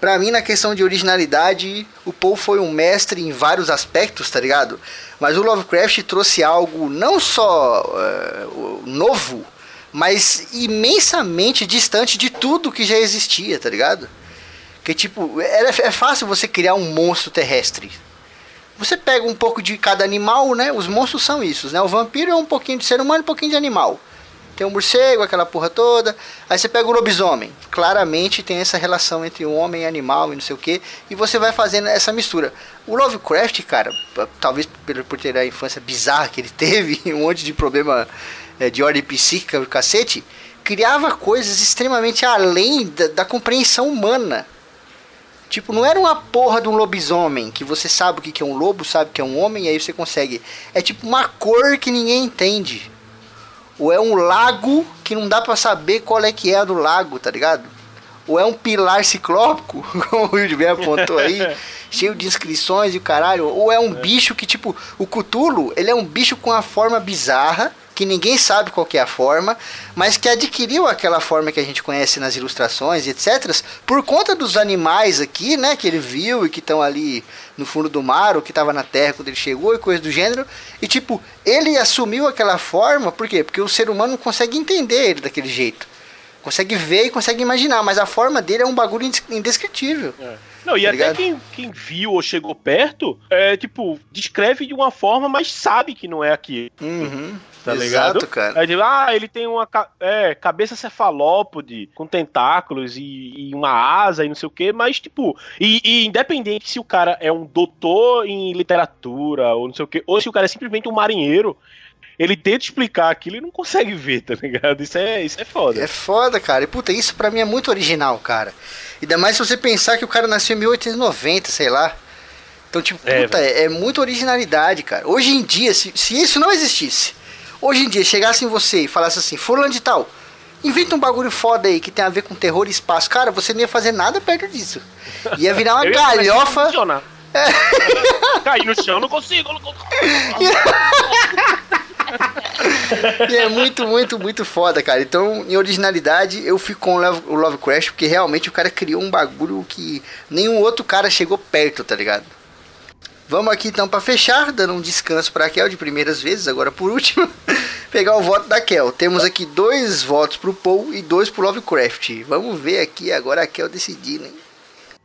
Speaker 2: Pra mim, na questão de originalidade, o Paul foi um mestre em vários aspectos, tá ligado? Mas o Lovecraft trouxe algo não só uh, novo, mas imensamente distante de tudo que já existia, tá ligado? Que tipo, é, é fácil você criar um monstro terrestre, você pega um pouco de cada animal, né? Os monstros são isso, né? O vampiro é um pouquinho de ser humano e um pouquinho de animal. Tem o um morcego, aquela porra toda. Aí você pega o lobisomem. Claramente tem essa relação entre o homem e animal e não sei o que. E você vai fazendo essa mistura. O Lovecraft, cara, talvez por ter a infância bizarra que ele teve, um monte de problema é, de ordem psíquica, cacete, criava coisas extremamente além da, da compreensão humana. Tipo, não era uma porra de um lobisomem que você sabe o que é um lobo, sabe que é um homem, e aí você consegue. É tipo uma cor que ninguém entende. Ou é um lago que não dá para saber qual é que é do lago, tá ligado? Ou é um pilar ciclópico, como o bem apontou aí, cheio de inscrições e o caralho. Ou é um é. bicho que, tipo, o Cutulo, ele é um bicho com a forma bizarra, que ninguém sabe qual é a forma, mas que adquiriu aquela forma que a gente conhece nas ilustrações e etc, por conta dos animais aqui, né, que ele viu e que estão ali no fundo do mar, ou que estava na terra quando ele chegou e coisa do gênero, e tipo, ele assumiu aquela forma, por quê? Porque o ser humano não consegue entender ele daquele jeito. Consegue ver e consegue imaginar, mas a forma dele é um bagulho indescritível. É.
Speaker 3: Não, e tá até quem, quem viu ou chegou perto, é, tipo, descreve de uma forma, mas sabe que não é aquilo.
Speaker 2: Uhum.
Speaker 3: Tá Exato, ligado?
Speaker 2: cara.
Speaker 3: Aí, tipo, ah, ele tem uma é, cabeça cefalópode com tentáculos e, e, uma asa e não sei o que, mas, tipo, e, e, independente se o cara é um doutor em literatura ou não sei o que, ou se o cara é simplesmente um marinheiro, ele tenta explicar aquilo e não consegue ver, tá ligado? Isso é, isso é foda.
Speaker 2: É foda, cara. E puta, isso pra mim é muito original, cara. Ainda mais se você pensar que o cara nasceu em 1890, sei lá. Então, tipo, é, puta, é, é muita originalidade, cara. Hoje em dia, se, se isso não existisse, Hoje em dia, chegasse em você e falasse assim, fulano de tal, inventa um bagulho foda aí que tem a ver com terror e espaço. Cara, você não ia fazer nada perto disso. Ia virar uma galhofa.
Speaker 3: É. Cair no chão, não consigo. Não consigo.
Speaker 2: e é muito, muito, muito foda, cara. Então, em originalidade, eu fico com o Lovecraft, porque realmente o cara criou um bagulho que nenhum outro cara chegou perto, tá ligado? Vamos aqui então para fechar, dando um descanso para a Kel de primeiras vezes, agora por último, pegar o voto da Kel. Temos aqui dois votos pro Paul e dois pro Lovecraft. Vamos ver aqui agora a Kel decidindo, hein?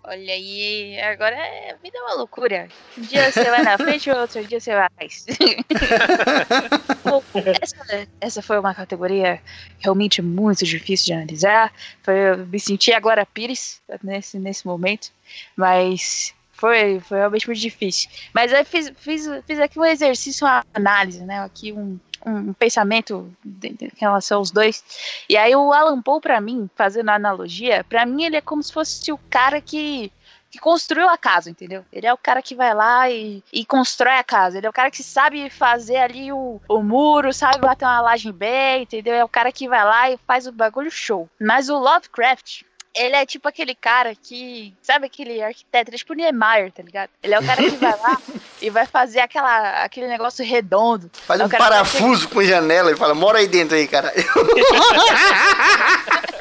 Speaker 5: Olha aí, agora a vida é uma loucura. Um dia você vai na frente, outro dia você vai atrás. essa, essa foi uma categoria realmente muito difícil de analisar. Foi, eu me senti agora Pires nesse, nesse momento, mas foi, foi realmente muito difícil. Mas eu fiz, fiz, fiz aqui um exercício, uma análise, né? Aqui um, um pensamento em relação aos dois. E aí o Alan Poe, para mim, fazendo a analogia, para mim ele é como se fosse o cara que que construiu a casa, entendeu? Ele é o cara que vai lá e, e constrói a casa. Ele é o cara que sabe fazer ali o, o muro, sabe bater uma laje bem, entendeu? É o cara que vai lá e faz o bagulho show. Mas o Lovecraft, ele é tipo aquele cara que. Sabe aquele arquiteto? Ele é tipo o Niemeyer, tá ligado? Ele é o cara que vai lá e vai fazer aquela, aquele negócio redondo.
Speaker 2: Faz
Speaker 5: é
Speaker 2: um parafuso com janela e fala, mora aí dentro aí, cara.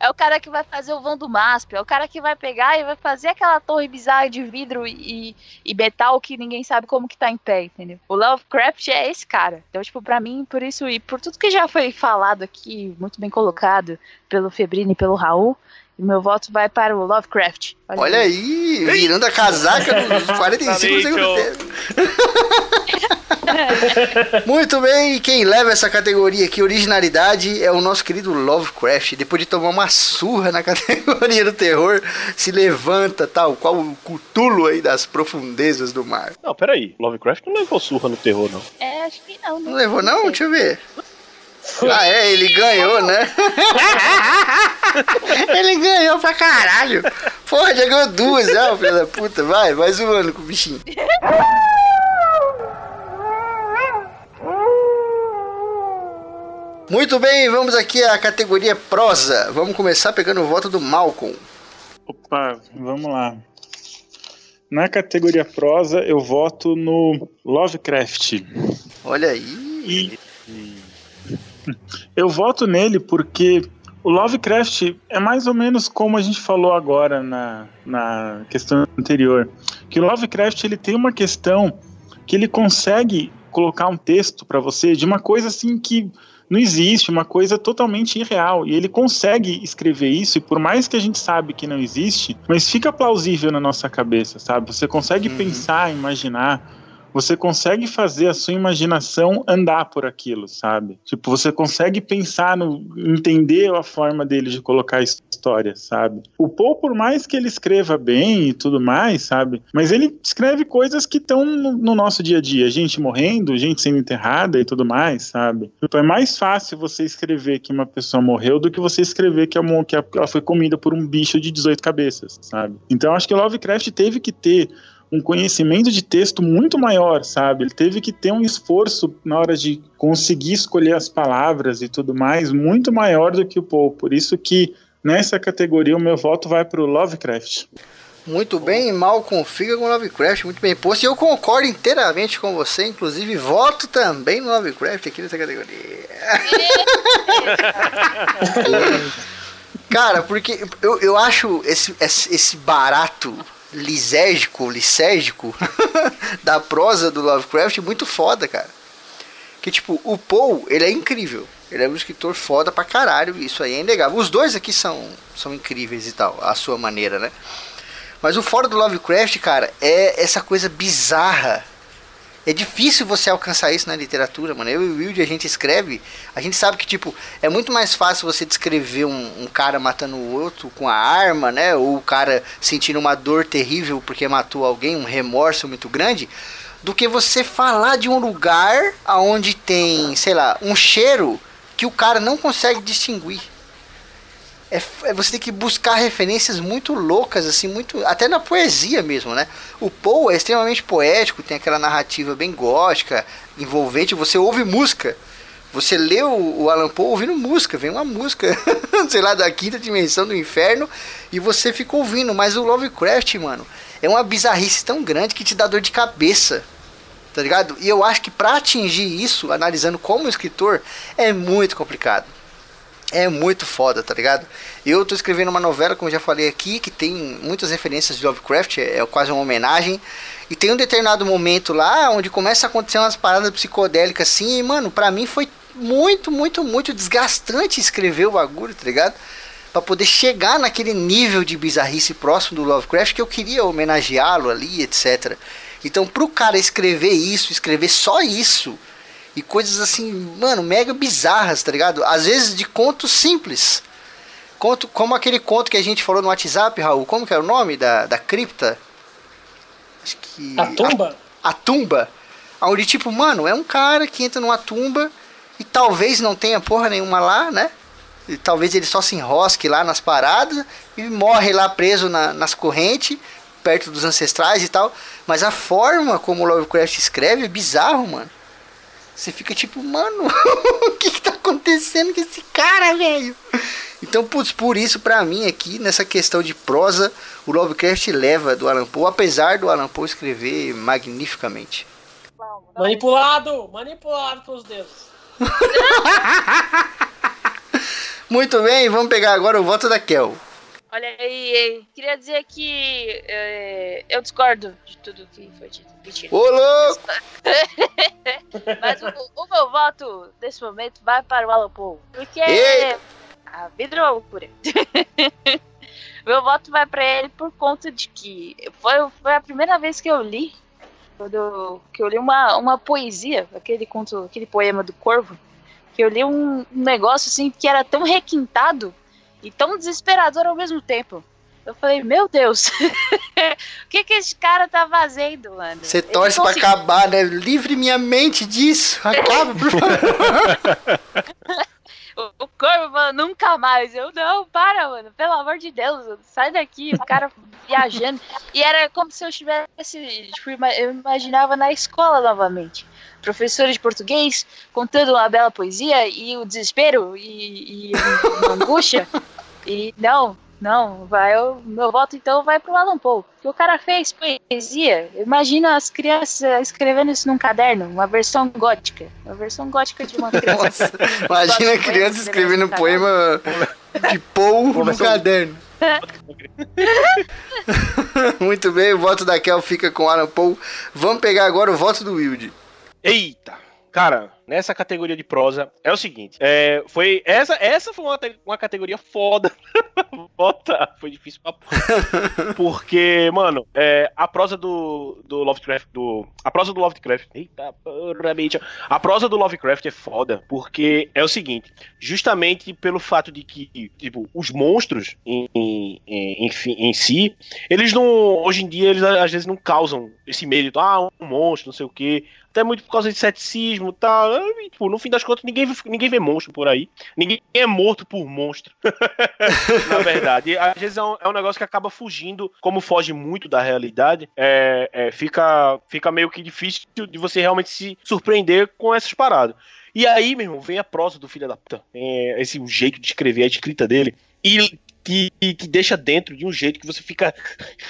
Speaker 5: é o cara que vai fazer o vão do MASP, é o cara que vai pegar e vai fazer aquela torre bizarra de vidro e, e metal que ninguém sabe como que tá em pé, entendeu? O Lovecraft é esse cara. Então, tipo, pra mim, por isso e por tudo que já foi falado aqui, muito bem colocado pelo Febrini e pelo Raul, E meu voto vai para o Lovecraft.
Speaker 2: Olha aí, virando a casaca nos 45 segundos tempo. Muito bem, quem leva essa categoria aqui, originalidade, é o nosso querido Lovecraft. Depois de tomar uma surra na categoria do terror, se levanta, tal qual o cutulo aí das profundezas do mar.
Speaker 3: Não, peraí. Lovecraft não levou surra no terror, não.
Speaker 5: É, acho que não.
Speaker 2: Não levou, não? Deixa eu ver. Ah, é, ele ganhou, né? ele ganhou pra caralho. Porra, já ganhou duas, já, filho da puta. Vai, um ano com o bichinho. Muito bem, vamos aqui à categoria prosa. Vamos começar pegando o voto do Malcolm.
Speaker 6: Opa, vamos lá. Na categoria prosa, eu voto no Lovecraft.
Speaker 2: Olha aí.
Speaker 6: E eu voto nele porque o Lovecraft é mais ou menos como a gente falou agora na, na questão anterior. Que o Lovecraft ele tem uma questão que ele consegue colocar um texto para você de uma coisa assim que não existe, uma coisa totalmente irreal. E ele consegue escrever isso, e por mais que a gente sabe que não existe, mas fica plausível na nossa cabeça, sabe? Você consegue uhum. pensar, imaginar você consegue fazer a sua imaginação andar por aquilo, sabe? Tipo, você consegue pensar no entender a forma dele de colocar a história, sabe? O Paul, por mais que ele escreva bem e tudo mais, sabe? Mas ele escreve coisas que estão no, no, nosso dia a dia, gente morrendo, gente sendo enterrada e tudo mais, sabe? Tipo, é mais fácil você escrever que uma pessoa morreu do que você escrever que, a, que ela foi comida por um bicho de 18 cabeças, sabe? Então acho que Lovecraft teve que ter um conhecimento de texto muito maior, sabe? Ele teve que ter um esforço na hora de conseguir escolher as palavras e tudo mais muito maior do que o Paul. Por isso que nessa categoria o meu voto vai para o Lovecraft.
Speaker 2: Muito bem, mal confia com o Lovecraft, muito bem posto. E eu concordo inteiramente com você, inclusive voto também no Lovecraft aqui nessa categoria. Cara, porque eu, eu acho esse, esse barato lisérgico, lisérgico da prosa do Lovecraft muito foda, cara. Que tipo, o Poe, ele é incrível. Ele é um escritor foda pra caralho, isso aí é inegável. Os dois aqui são, são incríveis e tal, a sua maneira, né? Mas o fora do Lovecraft, cara, é essa coisa bizarra é difícil você alcançar isso na literatura, mano. Eu e o Wilde, a gente escreve, a gente sabe que, tipo, é muito mais fácil você descrever um, um, cara matando o outro com a arma, né? Ou o cara sentindo uma dor terrível porque matou alguém, um remorso muito grande, do que você falar de um lugar onde tem, sei lá, um cheiro que o cara não consegue distinguir é, é, você tem que buscar referências muito loucas, assim, muito. Até na poesia mesmo, né? O Poe é extremamente poético, tem aquela narrativa bem gótica, envolvente, você ouve música. Você lê o, o Alan Poe ouvindo música, vem uma música, sei lá, da quinta dimensão do inferno, e você fica ouvindo. Mas o Lovecraft, mano, é uma bizarrice tão grande que te dá dor de cabeça. Tá ligado? E eu acho que para atingir isso, analisando como escritor, é muito complicado é muito foda, tá ligado? Eu tô escrevendo uma novela, como já falei aqui, que tem muitas referências de Lovecraft, é, é quase uma homenagem. E tem um determinado momento lá onde começa a acontecer umas paradas psicodélicas assim, e, mano, pra mim foi muito, muito, muito desgastante escrever o bagulho, tá ligado? Pra poder chegar naquele nível de bizarrice próximo do Lovecraft que eu queria homenageá-lo ali, etc. Então, pro cara escrever isso, escrever só isso, e coisas assim, mano, mega bizarras, tá ligado? Às vezes de contos simples. Conto, como aquele conto que a gente falou no WhatsApp, Raul. Como que é o nome da, da cripta?
Speaker 4: Acho que. A tumba?
Speaker 2: A, a tumba. Onde, tipo, mano, é um cara que entra numa tumba e talvez não tenha porra nenhuma lá, né? E talvez ele só se enrosque lá nas paradas e morre lá preso na, nas correntes, perto dos ancestrais e tal. Mas a forma como o Lovecraft escreve é bizarro, mano. Você fica tipo, mano, o que, que tá acontecendo com esse cara, velho? Então, putz, por isso, pra mim aqui, nessa questão de prosa, o Lovecraft leva do Alan Poe, apesar do Alan Poe escrever magnificamente.
Speaker 4: Manipulado! Manipulado pelos dedos.
Speaker 2: Muito bem, vamos pegar agora o voto da Kel.
Speaker 5: Olha aí, queria dizer que é, eu discordo de tudo que foi dito. Mentira.
Speaker 2: Ô, louco!
Speaker 5: Mas o, o, meu voto, nesse momento, vai para o Alan. Porque
Speaker 2: Eita.
Speaker 5: a vida é uma loucura. Meu voto vai pra ele por conta de que foi, foi a primeira vez que eu li. Quando, que eu li uma, uma poesia, aquele conto, aquele poema do Corvo, que eu li um, um negócio assim que era tão requintado e tão desesperador ao mesmo tempo. Eu falei, meu Deus, o que que esse cara tá fazendo, mano?
Speaker 2: Você torce pra acabar, né? Livre minha mente disso. Acaba, por favor.
Speaker 5: O, o corvo falou, nunca mais. Eu, não, para, mano. Pelo amor de Deus, mano, sai daqui. O cara viajando. E era como se eu estivesse. Tipo, eu imaginava na escola novamente. Professora de português contando uma bela poesia e o desespero e, e a angústia. E não, não, vai, eu, meu voto então vai pro Alan Poe. Que o cara fez poesia. Imagina as crianças escrevendo isso num caderno, uma versão gótica. Uma versão gótica de uma criança.
Speaker 2: Nossa, imagina a criança escrevendo poema de Paul no caderno. Muito bem, o voto da Kel fica com Alan Paul. Vamos pegar agora o voto do Wilde.
Speaker 3: Eita! Cara, nessa categoria de prosa é o seguinte: é, foi essa, essa foi uma, uma categoria foda. Bota, foi difícil pra porra. Porque, mano, é, a prosa do, do Lovecraft, do, a prosa do Lovecraft, eita porra, bicha. A prosa do Lovecraft é foda, porque é o seguinte: justamente pelo fato de que, tipo, os monstros em, em, em, em si, eles não, hoje em dia, eles às vezes não causam esse medo, ah, um monstro, não sei o quê. Até muito por causa de ceticismo e tal. E, tipo, no fim das contas, ninguém, ninguém vê monstro por aí. Ninguém é morto por monstro. Na verdade. Às vezes é um, é um negócio que acaba fugindo, como foge muito da realidade, é, é, fica, fica meio que difícil de você realmente se surpreender com essas paradas. E aí, meu irmão, vem a prosa do filho da puta. É, esse jeito de escrever, a escrita dele. E que, que deixa dentro de um jeito que você fica.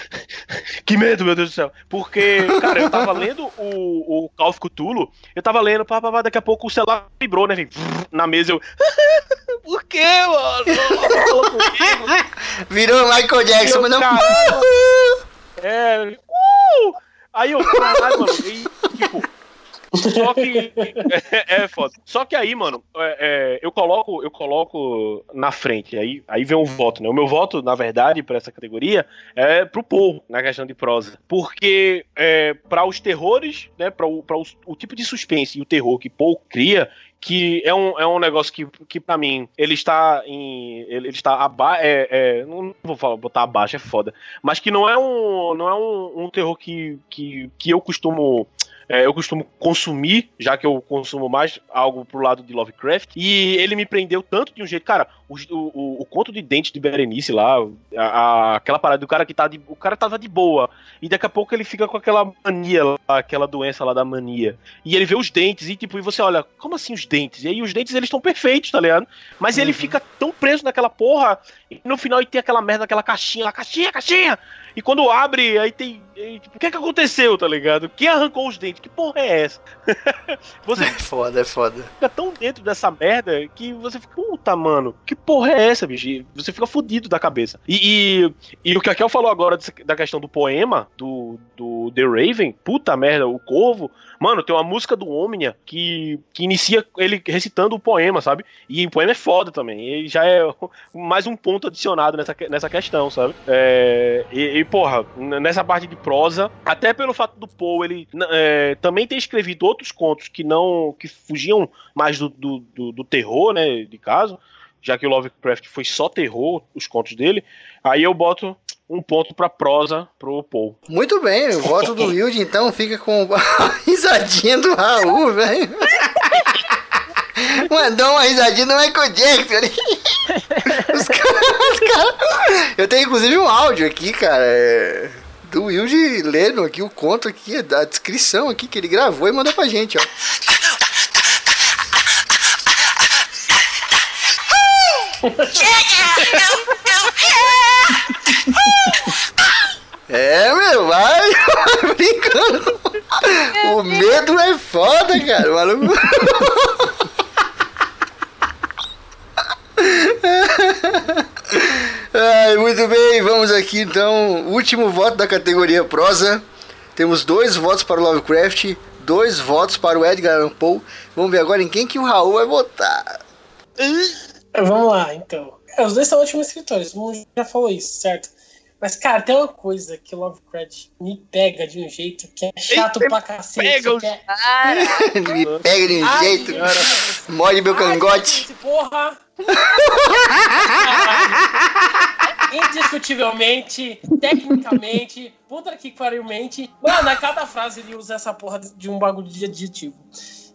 Speaker 3: que medo, meu Deus do céu. Porque, cara, eu tava lendo o, o Call of Cthulhu, eu tava lendo, pá, pá, pá, daqui a pouco o celular vibrou, né? Vem, na mesa eu. Por quê, mano?
Speaker 2: Virou Michael Jackson, mas não.
Speaker 3: Caralho. É. Uh! Aí eu, caralho, mano, e, tipo. Só que. É, é foda. Só que aí, mano, é, é, eu coloco eu coloco na frente. Aí, aí vem um voto, né? O meu voto, na verdade, pra essa categoria é pro Paul, na questão de prosa. Porque é, para os terrores, né? Pra, o, pra os- o tipo de suspense e o terror que Paul cria, que é um, é um negócio que, que para mim, ele está em. Ele, ele está abaixo. É, é, não vou falar, botar abaixo, é foda. Mas que não é um. Não é um, um terror que, que, que eu costumo. É, eu costumo consumir, já que eu consumo mais algo pro lado de Lovecraft. E ele me prendeu tanto de um jeito. Cara, o, o, o conto de dente de Berenice lá, a, a- aquela parada do cara que tá de. O cara tava de boa. E daqui a pouco ele fica com aquela mania lá, aquela doença lá da mania. E ele vê os dentes e tipo, e você olha, como assim os dentes? E aí os dentes eles estão perfeitos, tá ligado? Mas ele fica tão preso naquela porra, e no final tem aquela merda, aquela caixinha lá, caixinha, caixinha! E quando abre, aí tem. aí, tipo, o que é que aconteceu, tá ligado? Quem arrancou os dentes? Que porra é essa? você
Speaker 2: É foda, é foda.
Speaker 3: fica tão dentro dessa merda que você fica, puta, mano, que porra é essa, bicho? E Você fica fudido da cabeça. E, e, e o que a Kel falou agora da questão do poema, do, do The Raven, puta merda, o Corvo, mano, tem uma música do Omnia que, que inicia ele recitando o poema, sabe? E o poema é foda também. Ele já é mais um ponto adicionado nessa, nessa questão, sabe? É, e, e, porra, nessa parte de prosa, até pelo fato do Poe ele é, também ter escrevido outros contos que não. que fugiam mais do, do, do- do terror, né? De caso, já que o Lovecraft foi só terror, os contos dele, aí eu boto um ponto pra prosa pro Poe.
Speaker 2: Muito bem, o voto do Wilde então fica com a risadinha do Raul, velho. Mandou uma risadinha do Michael Jackson. Os caras, os caras- Eu tenho inclusive um áudio aqui, cara. é, Do Wilde lendo aqui o conto aqui, da descrição aqui que ele gravou e mandou pra gente, ó. É, meu, vai, vai brincando. O medo é foda, cara. O maluco. Ai, muito bem, vamos aqui então. Último voto da categoria prosa. Temos dois votos para o Lovecraft, dois votos para o Edgar Allan Poe. Vamos ver agora em quem que o Raul vai votar.
Speaker 4: Vamos lá, então. É, os dois são ótimos escritores, todo mundo já falou isso, certo? Mas, cara, tem uma coisa que o Lovecraft me pega de um jeito que é chato
Speaker 3: Ele
Speaker 4: pra cacete.
Speaker 3: pega os-
Speaker 4: que é...
Speaker 2: Me pega de um
Speaker 4: Ai,
Speaker 2: jeito, molhe meu
Speaker 4: Ai,
Speaker 2: cangote.
Speaker 4: gente, porra! Indiscutivelmente, tecnicamente, puta que parilmente. Mano, a cada frase ele usa essa porra de um bagulho de adjetivo.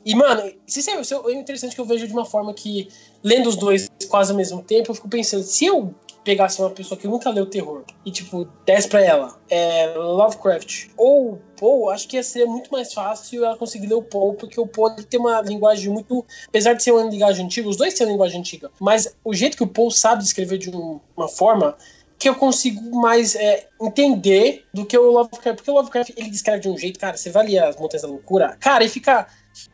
Speaker 4: E, mano, sinceramente, é interessante que eu vejo de uma forma que, lendo os dois quase ao mesmo tempo, eu fico pensando, se eu pegasse uma pessoa que nunca leu terror e, tipo, desse pra ela é, Lovecraft ou Poe, acho que ia ser muito mais fácil ela conseguir ler o Poe, porque o Poe tem uma linguagem muito. Apesar de ser uma linguagem antiga, os dois têm uma linguagem antiga, mas o jeito que o Poe sabe escrever de um- uma forma que eu consigo mais é, entender do que o Lovecraft. Porque o Lovecraft ele descreve de um jeito, cara, você vai ler as Montanhas da Loucura, cara, e fica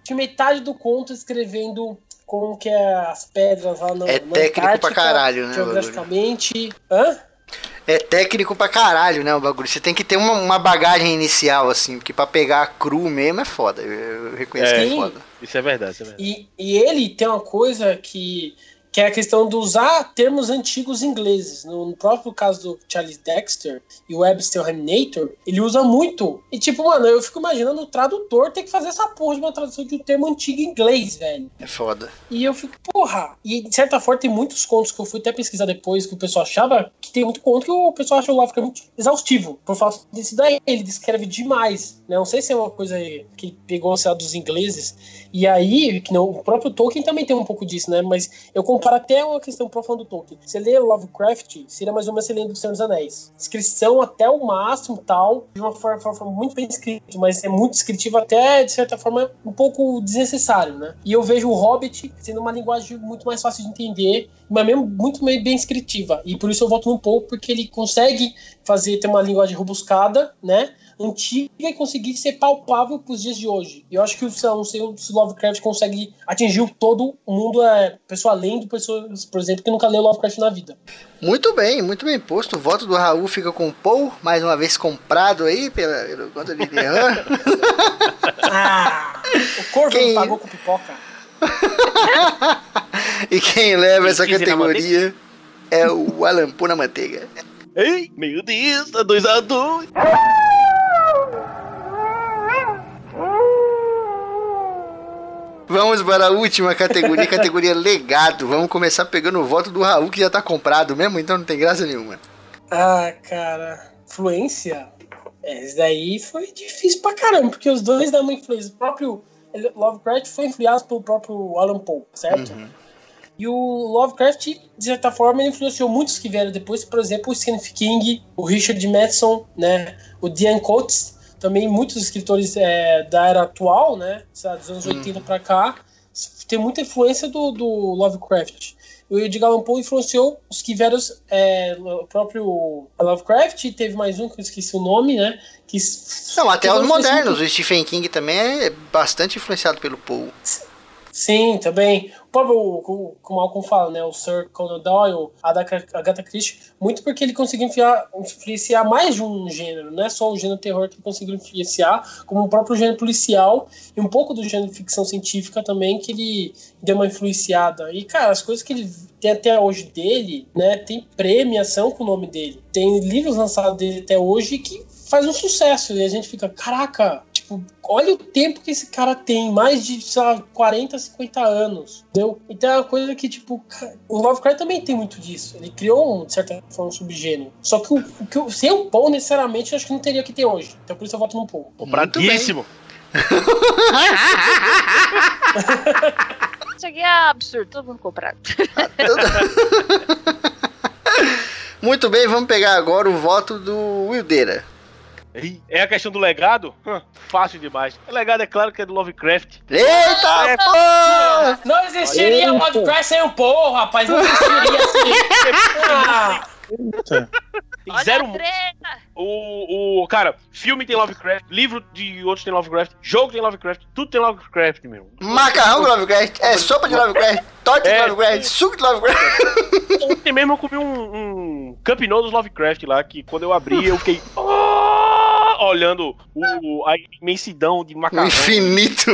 Speaker 4: de metade do conto escrevendo como que é as pedras lá na,
Speaker 2: É
Speaker 4: na
Speaker 2: técnico pra
Speaker 4: Antártica,
Speaker 2: caralho, né,
Speaker 4: Geograficamente. Hã?
Speaker 2: É técnico pra caralho, né, o bagulho. Você tem que ter uma, uma bagagem inicial, assim, porque pra pegar cru mesmo é foda. Eu, eu reconheço
Speaker 3: É.
Speaker 2: que é foda.
Speaker 3: Isso é verdade, isso é verdade.
Speaker 4: E, e ele tem uma coisa que, que é a questão de usar termos antigos ingleses. No, próprio caso do Charles Dexter e o Webster Terminator, ele usa muito. E tipo, mano, eu fico imaginando o tradutor ter que fazer essa porra de uma tradução de um termo antigo em inglês, velho.
Speaker 2: É foda.
Speaker 4: E eu fico, porra. E de certa forma tem muitos contos que eu fui até pesquisar depois que o pessoal achava que tem muito conto que o pessoal acha o Lovecraft muito exaustivo. Por fato desse daí, ele descreve demais. Né? Não sei se é uma coisa que pegou sei lá, dos ingleses. E aí, que não, o próprio Tolkien também tem um pouco disso, né? Mas eu comparo até uma questão profunda do Tolkien. Você lê Lovecraft, seria mais ou menos você lendo do Senhor dos Anéis. Descrição até o máximo tal, de uma forma, forma muito bem escrita, mas é muito descritivo até, de certa forma, um pouco desnecessário, né? E eu vejo o Hobbit sendo uma linguagem muito mais fácil de entender, mas mesmo muito bem bem escritiva. E por isso eu voto no Poe, porque ele consegue fazer, ter uma linguagem robuscada, né? Antiga e conseguir ser palpável para os dias de hoje. E eu acho que o sei lá, não sei se o Lovecraft consegue atingir todo o mundo, é, pessoa além de pessoas, por exemplo, que nunca leu Lovecraft na vida.
Speaker 2: Muito bem, muito bem posto. O voto do Raul fica com o Paul, mais uma vez comprado aí pela, conta de Derran.
Speaker 4: Ah! O corvo
Speaker 2: Quem-
Speaker 4: não pagou com pipoca.
Speaker 2: e quem leva
Speaker 3: Quem
Speaker 2: essa categoria é o Alan Pô na Manteiga.
Speaker 3: Ei, meu Deus, tá 2x2.
Speaker 2: Vamos para a última categoria, categoria legado. Vamos começar pegando o voto do Raul, que já tá comprado mesmo, então não tem graça nenhuma.
Speaker 4: Ah, cara. Influência? É, isso daí foi difícil pra caramba, porque os dois dão uma influência. O próprio Lovecraft foi influenciado pelo próprio Alan Poe, certo?
Speaker 2: Uhum.
Speaker 4: E o Lovecraft, de certa forma, ele influenciou muitos que vieram depois, por exemplo, o Stephen King, o Richard Madison, né, o Diane Coates, também muitos escritores é, da era atual, né, dos anos 80 pra cá, tem muita influência do, do Lovecraft. O Edgar Allan Poe influenciou os que vieram, é, o próprio Lovecraft, teve mais um que eu esqueci o nome, né, que
Speaker 2: Não, até os modernos. O Stephen King também é bastante influenciado pelo Paul.
Speaker 4: Sim, também. O próprio, como o Malcolm fala, né? O Sir Conan Doyle, a Agatha Christie, muito porque ele conseguiu enfiar- influenciar mais de um gênero, não é só o gênero terror que ele conseguiu influenciar, como o próprio gênero policial e um pouco do gênero ficção científica também, que ele deu uma influenciada. E, cara, as coisas que ele tem até hoje dele, né? Tem premiação com o nome dele. Tem livros lançados dele até hoje que faz um sucesso. E a gente fica, caraca, tipo, olha o tempo que esse cara tem, mais de, sei lá, 40, 50 anos, entendeu? Então é uma coisa que, tipo, o Lovecraft também tem muito disso. Ele criou, um, de certa forma, um subgênero. Só que, o, o que o- sem o Paul, necessariamente, eu acho que não teria que ter hoje. Então por isso eu voto no Paul.
Speaker 3: Compradíssimo.
Speaker 5: Isso aqui é absurdo, todo mundo comprado.
Speaker 2: Muito bem, vamos pegar agora o voto do Wildeira.
Speaker 3: É a questão do legado? Fácil demais. O legado é claro que é do Lovecraft.
Speaker 2: Eita,
Speaker 3: É.
Speaker 2: porra!
Speaker 4: Não existiria o Lovecraft sem o Paul, rapaz. Não existiria assim.
Speaker 3: Tem
Speaker 5: Olha
Speaker 3: zero. O, o. Cara, filme tem Lovecraft, livro de outros tem Lovecraft, jogo tem Lovecraft, tudo tem Lovecraft, meu.
Speaker 2: Macarrão de Lovecraft, é sopa de Lovecraft, torta de
Speaker 3: É.
Speaker 2: Lovecraft, suco de Lovecraft.
Speaker 3: Ontem mesmo eu comi um, um Camp Nou dos Lovecraft lá, que quando eu abri eu fiquei. "Ah!" olhando o, a imensidão de
Speaker 2: O
Speaker 3: macarrão.
Speaker 2: infinito.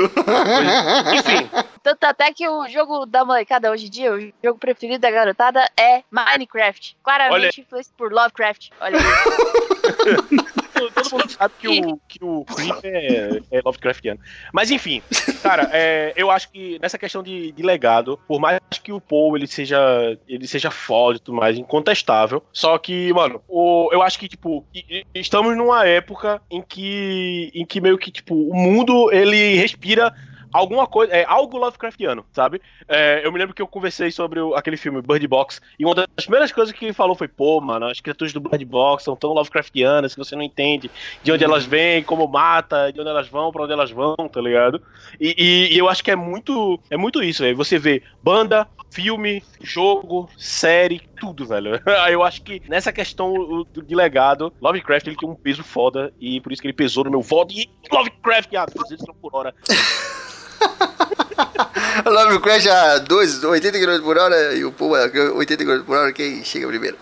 Speaker 3: Enfim,
Speaker 5: Tanto até que o jogo da molecada hoje em dia, o jogo preferido da garotada é Minecraft. Claramente influenciado por Lovecraft. Olha aí.
Speaker 3: todo mundo sabe que o, que o Creep é, é Lovecraftiano. Mas enfim, cara, é, eu acho que nessa questão de, de legado, por mais que o Paul ele seja, ele seja foda e tudo mais, incontestável, só que, mano, o, eu acho que, tipo, estamos numa época em que, em que meio que, tipo, o mundo, ele respira alguma coisa, é algo Lovecraftiano, sabe? É, eu me lembro que eu conversei sobre o- aquele filme Bird Box, e uma das primeiras coisas que ele falou foi, pô, mano, as criaturas do Bird Box são tão Lovecraftianas que você não entende de onde elas vêm, como mata, de onde elas vão, pra onde elas vão, tá ligado? E, e- e eu acho que é muito, é muito isso, velho. Você vê banda, filme, jogo, série, tudo, velho. Eu acho que nessa questão de legado, Lovecraft ele tem um peso foda, e por isso que ele pesou no meu voto, e Lovecraft a 200 por hora.
Speaker 2: Lovecraft a 2, 80 km por hora e o Paul a 80 km por hora. Quem chega primeiro?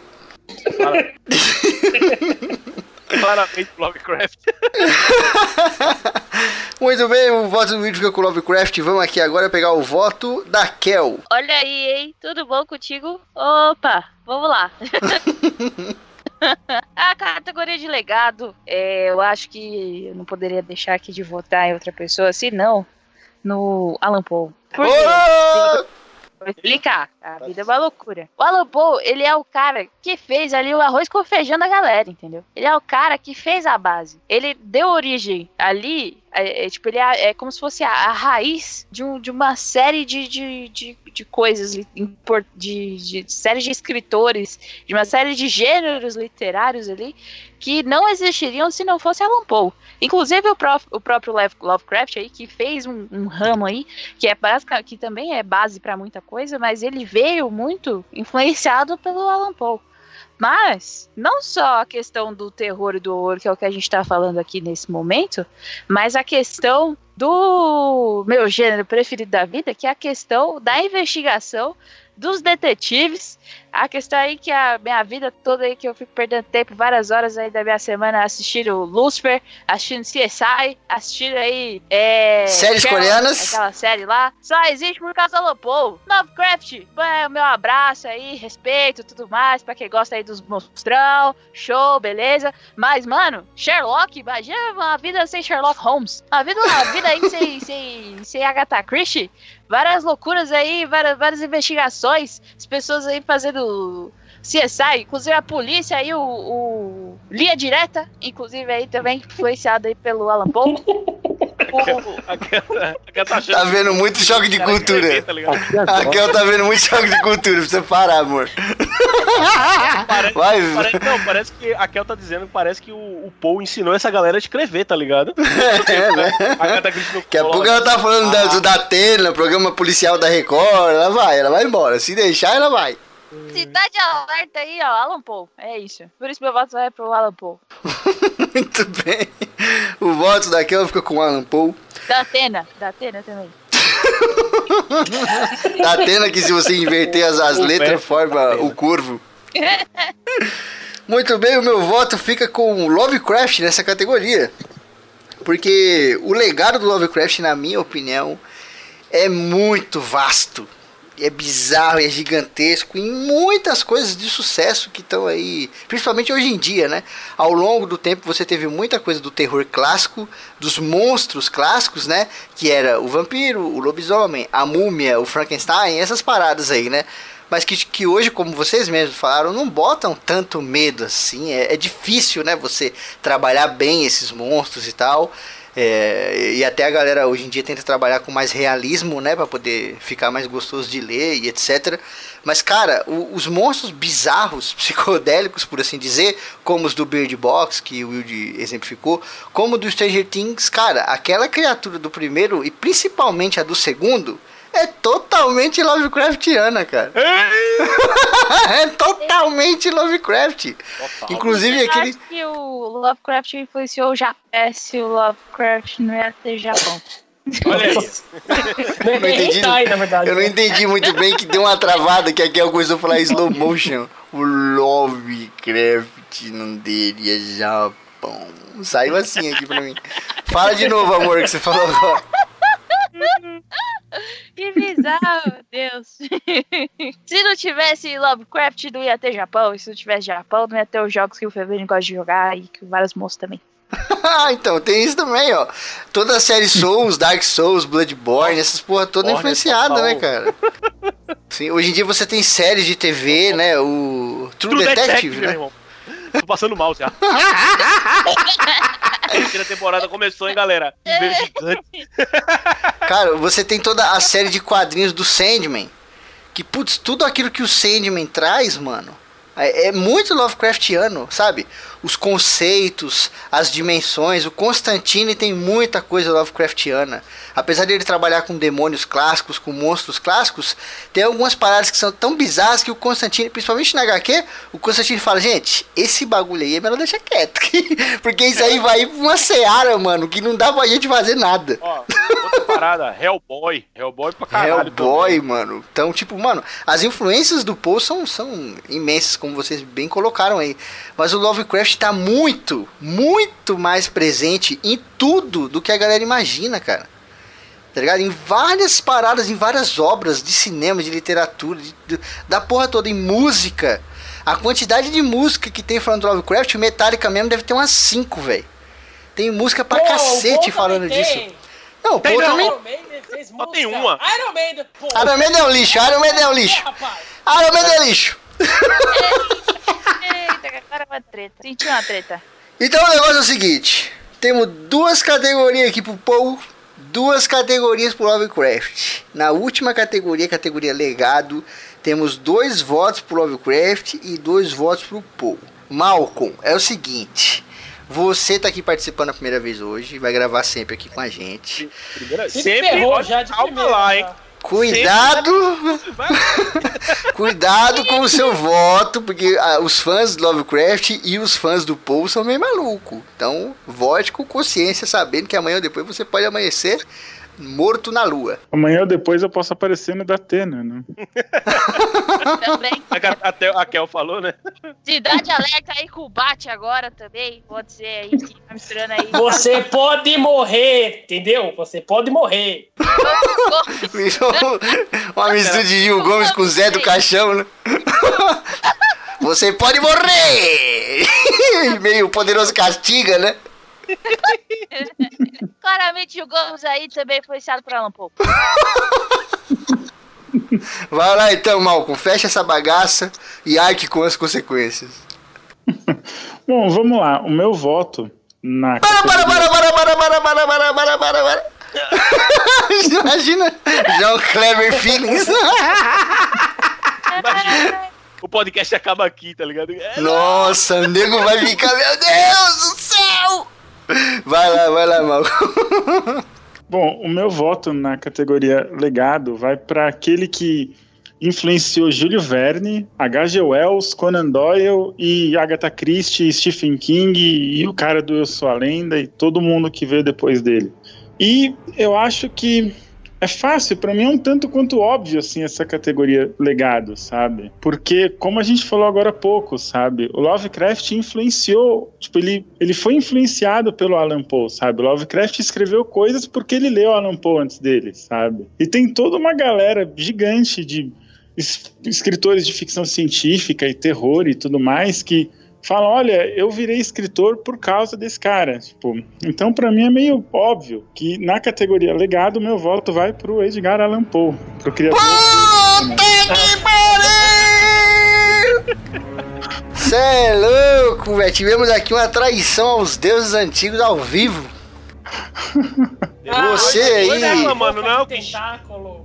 Speaker 3: Claramente Lovecraft.
Speaker 2: Muito bem, o voto do vídeo fica com o Lovecraft. Vamos aqui agora pegar o voto da Kel.
Speaker 5: Olha aí, hein? Tudo bom contigo? Opa, vamos lá. A categoria de legado, é, eu acho que eu não poderia deixar aqui de votar em outra pessoa, senão no Alan Poe. Por quê? Vou explicar. A vida é uma loucura. O Alan Poe, ele é o cara que fez ali o arroz com feijão da galera, entendeu? Ele é o cara que fez a base. Ele deu origem ali, é, é, tipo, ele é, é como se fosse a, a raiz de, um- de uma série de, de, de, de coisas, de, de séries de escritores, de uma série de gêneros literários ali, que não existiriam se não fosse Alan Poe. Inclusive o, pró- o próprio Lovecraft aí, que fez um, um ramo aí, que é básica, que também é base para muita coisa, mas ele veio muito influenciado pelo Alan Poe. Mas não só a questão do terror e do horror, que é o que a gente está falando aqui nesse momento, mas a questão do meu gênero preferido da vida, que é a questão da investigação dos detetives. A questão aí que a minha vida toda aí que eu fico perdendo tempo, várias horas aí da minha semana assistindo Lucifer, assistindo CSI, assistindo aí é,
Speaker 2: Séries
Speaker 5: Sherlock,
Speaker 2: coreanas.
Speaker 5: Aquela série lá. Só existe por causa do Lopo. Lovecraft, é, o meu abraço aí, respeito tudo mais, pra quem gosta aí dos monstrão, show, beleza. Mas, mano, Sherlock, imagina uma vida sem Sherlock Holmes. Uma vida, uma vida aí sem, sem, sem Agatha Christie. Várias loucuras aí, várias, várias investigações. As pessoas aí fazendo CSI, inclusive a polícia aí, o, o Linha Direta, inclusive aí também influenciado aí pelo Alan. O-
Speaker 3: aquela tá
Speaker 2: Tá vendo muito choque de cultura.
Speaker 3: tá?
Speaker 2: A Kel tá vendo muito choque de cultura. Precisa parar, amor.
Speaker 3: Parece,
Speaker 2: Vai,
Speaker 3: parece- não, parece que a Kel tá dizendo que parece que o, o Paul ensinou essa galera a escrever, tá ligado?
Speaker 2: É, né?
Speaker 3: A Agatha Christie no
Speaker 2: Daqui a pouco ela tá falando da, do da Atena, programa policial da Record. Ela vai, ela vai embora. Se deixar, ela vai.
Speaker 5: Cidade Alerta aí, ó, Alan Poe. É isso. Por isso meu voto vai pro Alan Poe.
Speaker 2: Muito bem. O voto da Kel fica com o Alan Poe.
Speaker 5: Da Atena, da Atena também.
Speaker 2: Da Atena que se você inverter as, as letras forma o curvo. Muito bem, o meu voto fica com Lovecraft nessa categoria. Porque o legado do Lovecraft, na minha opinião, é muito vasto. É bizarro, é gigantesco em muitas coisas de sucesso que estão aí, principalmente hoje em dia, né? Ao longo do tempo você teve muita coisa do terror clássico, dos monstros clássicos, né? Que era o vampiro, o lobisomem, a múmia, o Frankenstein, essas paradas aí, né? Mas que, que hoje, como vocês mesmos falaram, não botam tanto medo assim. É, é difícil, né? Você trabalhar bem esses monstros e tal. É, e até a galera hoje em dia tenta trabalhar com mais realismo, né? Pra poder ficar mais gostoso de ler e etc. Mas, cara, o- os monstros bizarros, psicodélicos, por assim dizer, como os do Bird Box, que o Wilde exemplificou, como do Stranger Things, cara, aquela criatura do primeiro e principalmente a do segundo. É totalmente Lovecraftiana, cara. é totalmente Lovecraft. Inclusive
Speaker 5: Eu
Speaker 2: aquele.
Speaker 5: acho que o Lovecraft influenciou o Japão se o Lovecraft não ia ter Japão.
Speaker 3: Olha aí.
Speaker 4: Não é
Speaker 2: entendi.
Speaker 4: hentai, na verdade.
Speaker 2: Eu não
Speaker 4: né?
Speaker 2: entendi muito bem que deu uma travada que aqui começou a falar slow motion. O Lovecraft não teria Japão. Japão. Saiu assim aqui pra mim. Fala de novo, amor, que você falou agora.
Speaker 5: Que bizarro, Deus. se não tivesse Lovecraft, não ia ter Japão. E se não tivesse Japão, não ia ter os jogos que o Fevereiro gosta de jogar e que vários moços também.
Speaker 2: então, tem isso também, ó. Toda a série Souls, Dark Souls, Bloodborne, essas porra toda
Speaker 3: Porra,
Speaker 2: influenciada,
Speaker 3: total.
Speaker 2: né, cara? Sim, hoje em dia você tem séries de TV, né? O True,
Speaker 3: True
Speaker 2: Detective,
Speaker 3: meu
Speaker 2: né?
Speaker 3: irmão. Tô passando mal já. A terceira temporada começou, hein, galera? Um beijo gigante.
Speaker 2: Cara, você tem toda a série de quadrinhos do Sandman. Que, putz, tudo aquilo que o Sandman traz, mano, é, é muito Lovecraftiano, sabe? Os conceitos, as dimensões. O Constantine tem muita coisa Lovecraftiana. Apesar de ele trabalhar com demônios clássicos, com monstros clássicos, tem algumas paradas que são tão bizarras que o Constantine, principalmente na HQ, o Constantine fala: gente, esse bagulho aí é melhor deixar quieto. Porque isso aí vai pra uma seara, mano, que não dá pra gente fazer nada.
Speaker 3: Ó, outra parada, Hellboy. Hellboy pra caralho.
Speaker 2: Hellboy,
Speaker 3: também.
Speaker 2: mano. Então, tipo, mano, as influências do Poe são, são imensas, como vocês bem colocaram aí. Mas o Lovecraft tá muito, muito mais presente em tudo do que a galera imagina, cara. Tá ligado? Em várias paradas, em várias obras de cinema, de literatura, de- de- da porra toda, em música. A quantidade de música que tem falando do Lovecraft, o Metallica mesmo deve ter umas 5, velho. Tem música pra
Speaker 4: Pô, o
Speaker 2: cacete falando
Speaker 4: também
Speaker 2: disso.
Speaker 4: tem.
Speaker 2: Não, o
Speaker 3: Tem
Speaker 2: Paul
Speaker 3: não.
Speaker 2: também.
Speaker 4: Iron Maiden fez
Speaker 3: Só tem
Speaker 4: música.
Speaker 3: uma.
Speaker 4: Iron Maiden, pô.
Speaker 2: Iron Maiden é um lixo, Iron Maiden é um lixo.
Speaker 4: É.
Speaker 2: Iron Maiden é lixo.
Speaker 5: Eita, agora é uma treta. Senti uma treta.
Speaker 2: Então o negócio é o seguinte: temos duas categorias aqui pro Paul, duas categorias pro Lovecraft. Na última categoria, categoria legado, temos dois votos pro Lovecraft e dois votos pro Paul. Malcolm, é o seguinte. Você tá aqui participando a primeira vez hoje, vai gravar sempre aqui com a gente.
Speaker 3: Primeira-
Speaker 4: Se
Speaker 3: Sempre, olha,
Speaker 4: já de
Speaker 3: calma
Speaker 4: primeira.
Speaker 3: lá, hein?
Speaker 2: Cuidado, cuidado com o seu voto, porque ah, os fãs do Lovecraft e os fãs do Paul são meio malucos. Então, vote com consciência, sabendo que amanhã ou depois você pode amanhecer morto na lua.
Speaker 6: Amanhã ou depois eu posso aparecer no Datena, né?
Speaker 5: Também.
Speaker 3: Até a Kel falou, né?
Speaker 5: Cidade Alerta aí com o Bate agora também. Pode ser aí, que tá misturando aí.
Speaker 4: Você pode morrer, entendeu? Você pode morrer.
Speaker 2: Uma mistura de Gil Gomes com o Zé do Caixão, né? Você pode morrer! Meio poderoso castiga, né?
Speaker 5: Claramente jogamos aí também influenciado por Alan Poe.
Speaker 2: Vai lá então, Malcolm, fecha essa bagaça e arque com as consequências.
Speaker 6: Bom, vamos lá. O meu voto na
Speaker 2: Para, para,
Speaker 6: categoria-
Speaker 2: para, para, para, para, para, para, para, para. Imagina, João Clever Feelings.
Speaker 3: O podcast acaba aqui, tá ligado? É,
Speaker 2: Nossa, o nego vai ficar, meu Deus do céu! Vai lá, vai lá, Malcolm.
Speaker 6: Bom, o meu voto na categoria legado vai para aquele que influenciou Júlio Verne, H.G. Wells, Conan Doyle e Agatha Christie, Stephen King e o cara do Eu Sou a Lenda e todo mundo que veio depois dele. E eu acho que é fácil, para mim é um tanto quanto óbvio assim essa categoria legado, sabe? Porque como a gente falou agora há pouco, sabe? O Lovecraft influenciou, tipo, ele, ele foi influenciado pelo Alan Poe, sabe? O Lovecraft escreveu coisas porque ele leu Alan Poe antes dele, sabe? E tem toda uma galera gigante de es- escritores de ficção científica e terror e tudo mais que falam, olha, eu virei escritor por causa desse cara, tipo, então pra mim é meio óbvio que na categoria legado meu voto vai pro Edgar Allan Poe, pro criador.
Speaker 2: Puta que pariu! Cê é louco, velho. Tivemos aqui uma traição aos deuses antigos ao vivo. Você aí-
Speaker 3: Não é reclamando, não.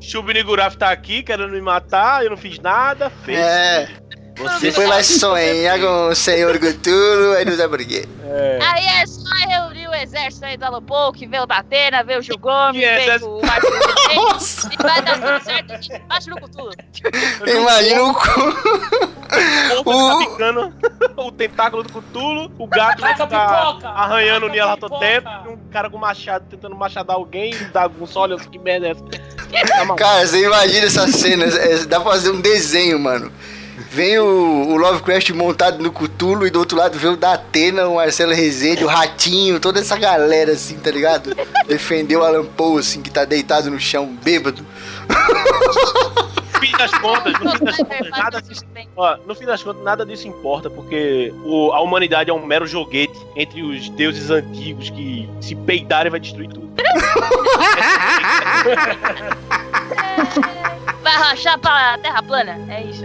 Speaker 3: Shubniguraf tá aqui querendo me matar, eu não fiz nada. Fez.
Speaker 2: É,
Speaker 3: Você
Speaker 2: depois vai sonhar com o senhor Cthulhu, aí não sabe por quê.
Speaker 5: Aí é só reunir o exército aí do Alan Poe, que veio da Atena, veio o Gil Gomes,
Speaker 3: é
Speaker 5: veio o Marcos
Speaker 2: Nossa!
Speaker 5: E vai dar tudo certo aqui, baixa no Cthulhu.
Speaker 2: Imagina o cu.
Speaker 3: O povo tá picando o tentáculo do Cutulo, o gato
Speaker 4: Taca
Speaker 3: tá
Speaker 4: pipoca!
Speaker 3: arranhando o
Speaker 4: pipoca!
Speaker 3: e um cara com machado tentando machadar alguém, dá um só, olha que merda é essa? Tá.
Speaker 2: Cara, você imagina essa cena, é, dá pra fazer um desenho, mano. Vem o, o Lovecraft montado no Cutulo e do outro lado vem o da Atena, o Marcelo Rezende, o Ratinho, toda essa galera assim, tá ligado? Defendeu o Alan Poe, assim, que tá deitado no chão, bêbado.
Speaker 3: No fim das contas, no fim das contas, nada disso, ó, no fim das contas, nada disso importa, porque o- a humanidade é um mero joguete entre os deuses antigos que se peidarem vai destruir tudo.
Speaker 5: Vai rachar pra terra plana. É isso.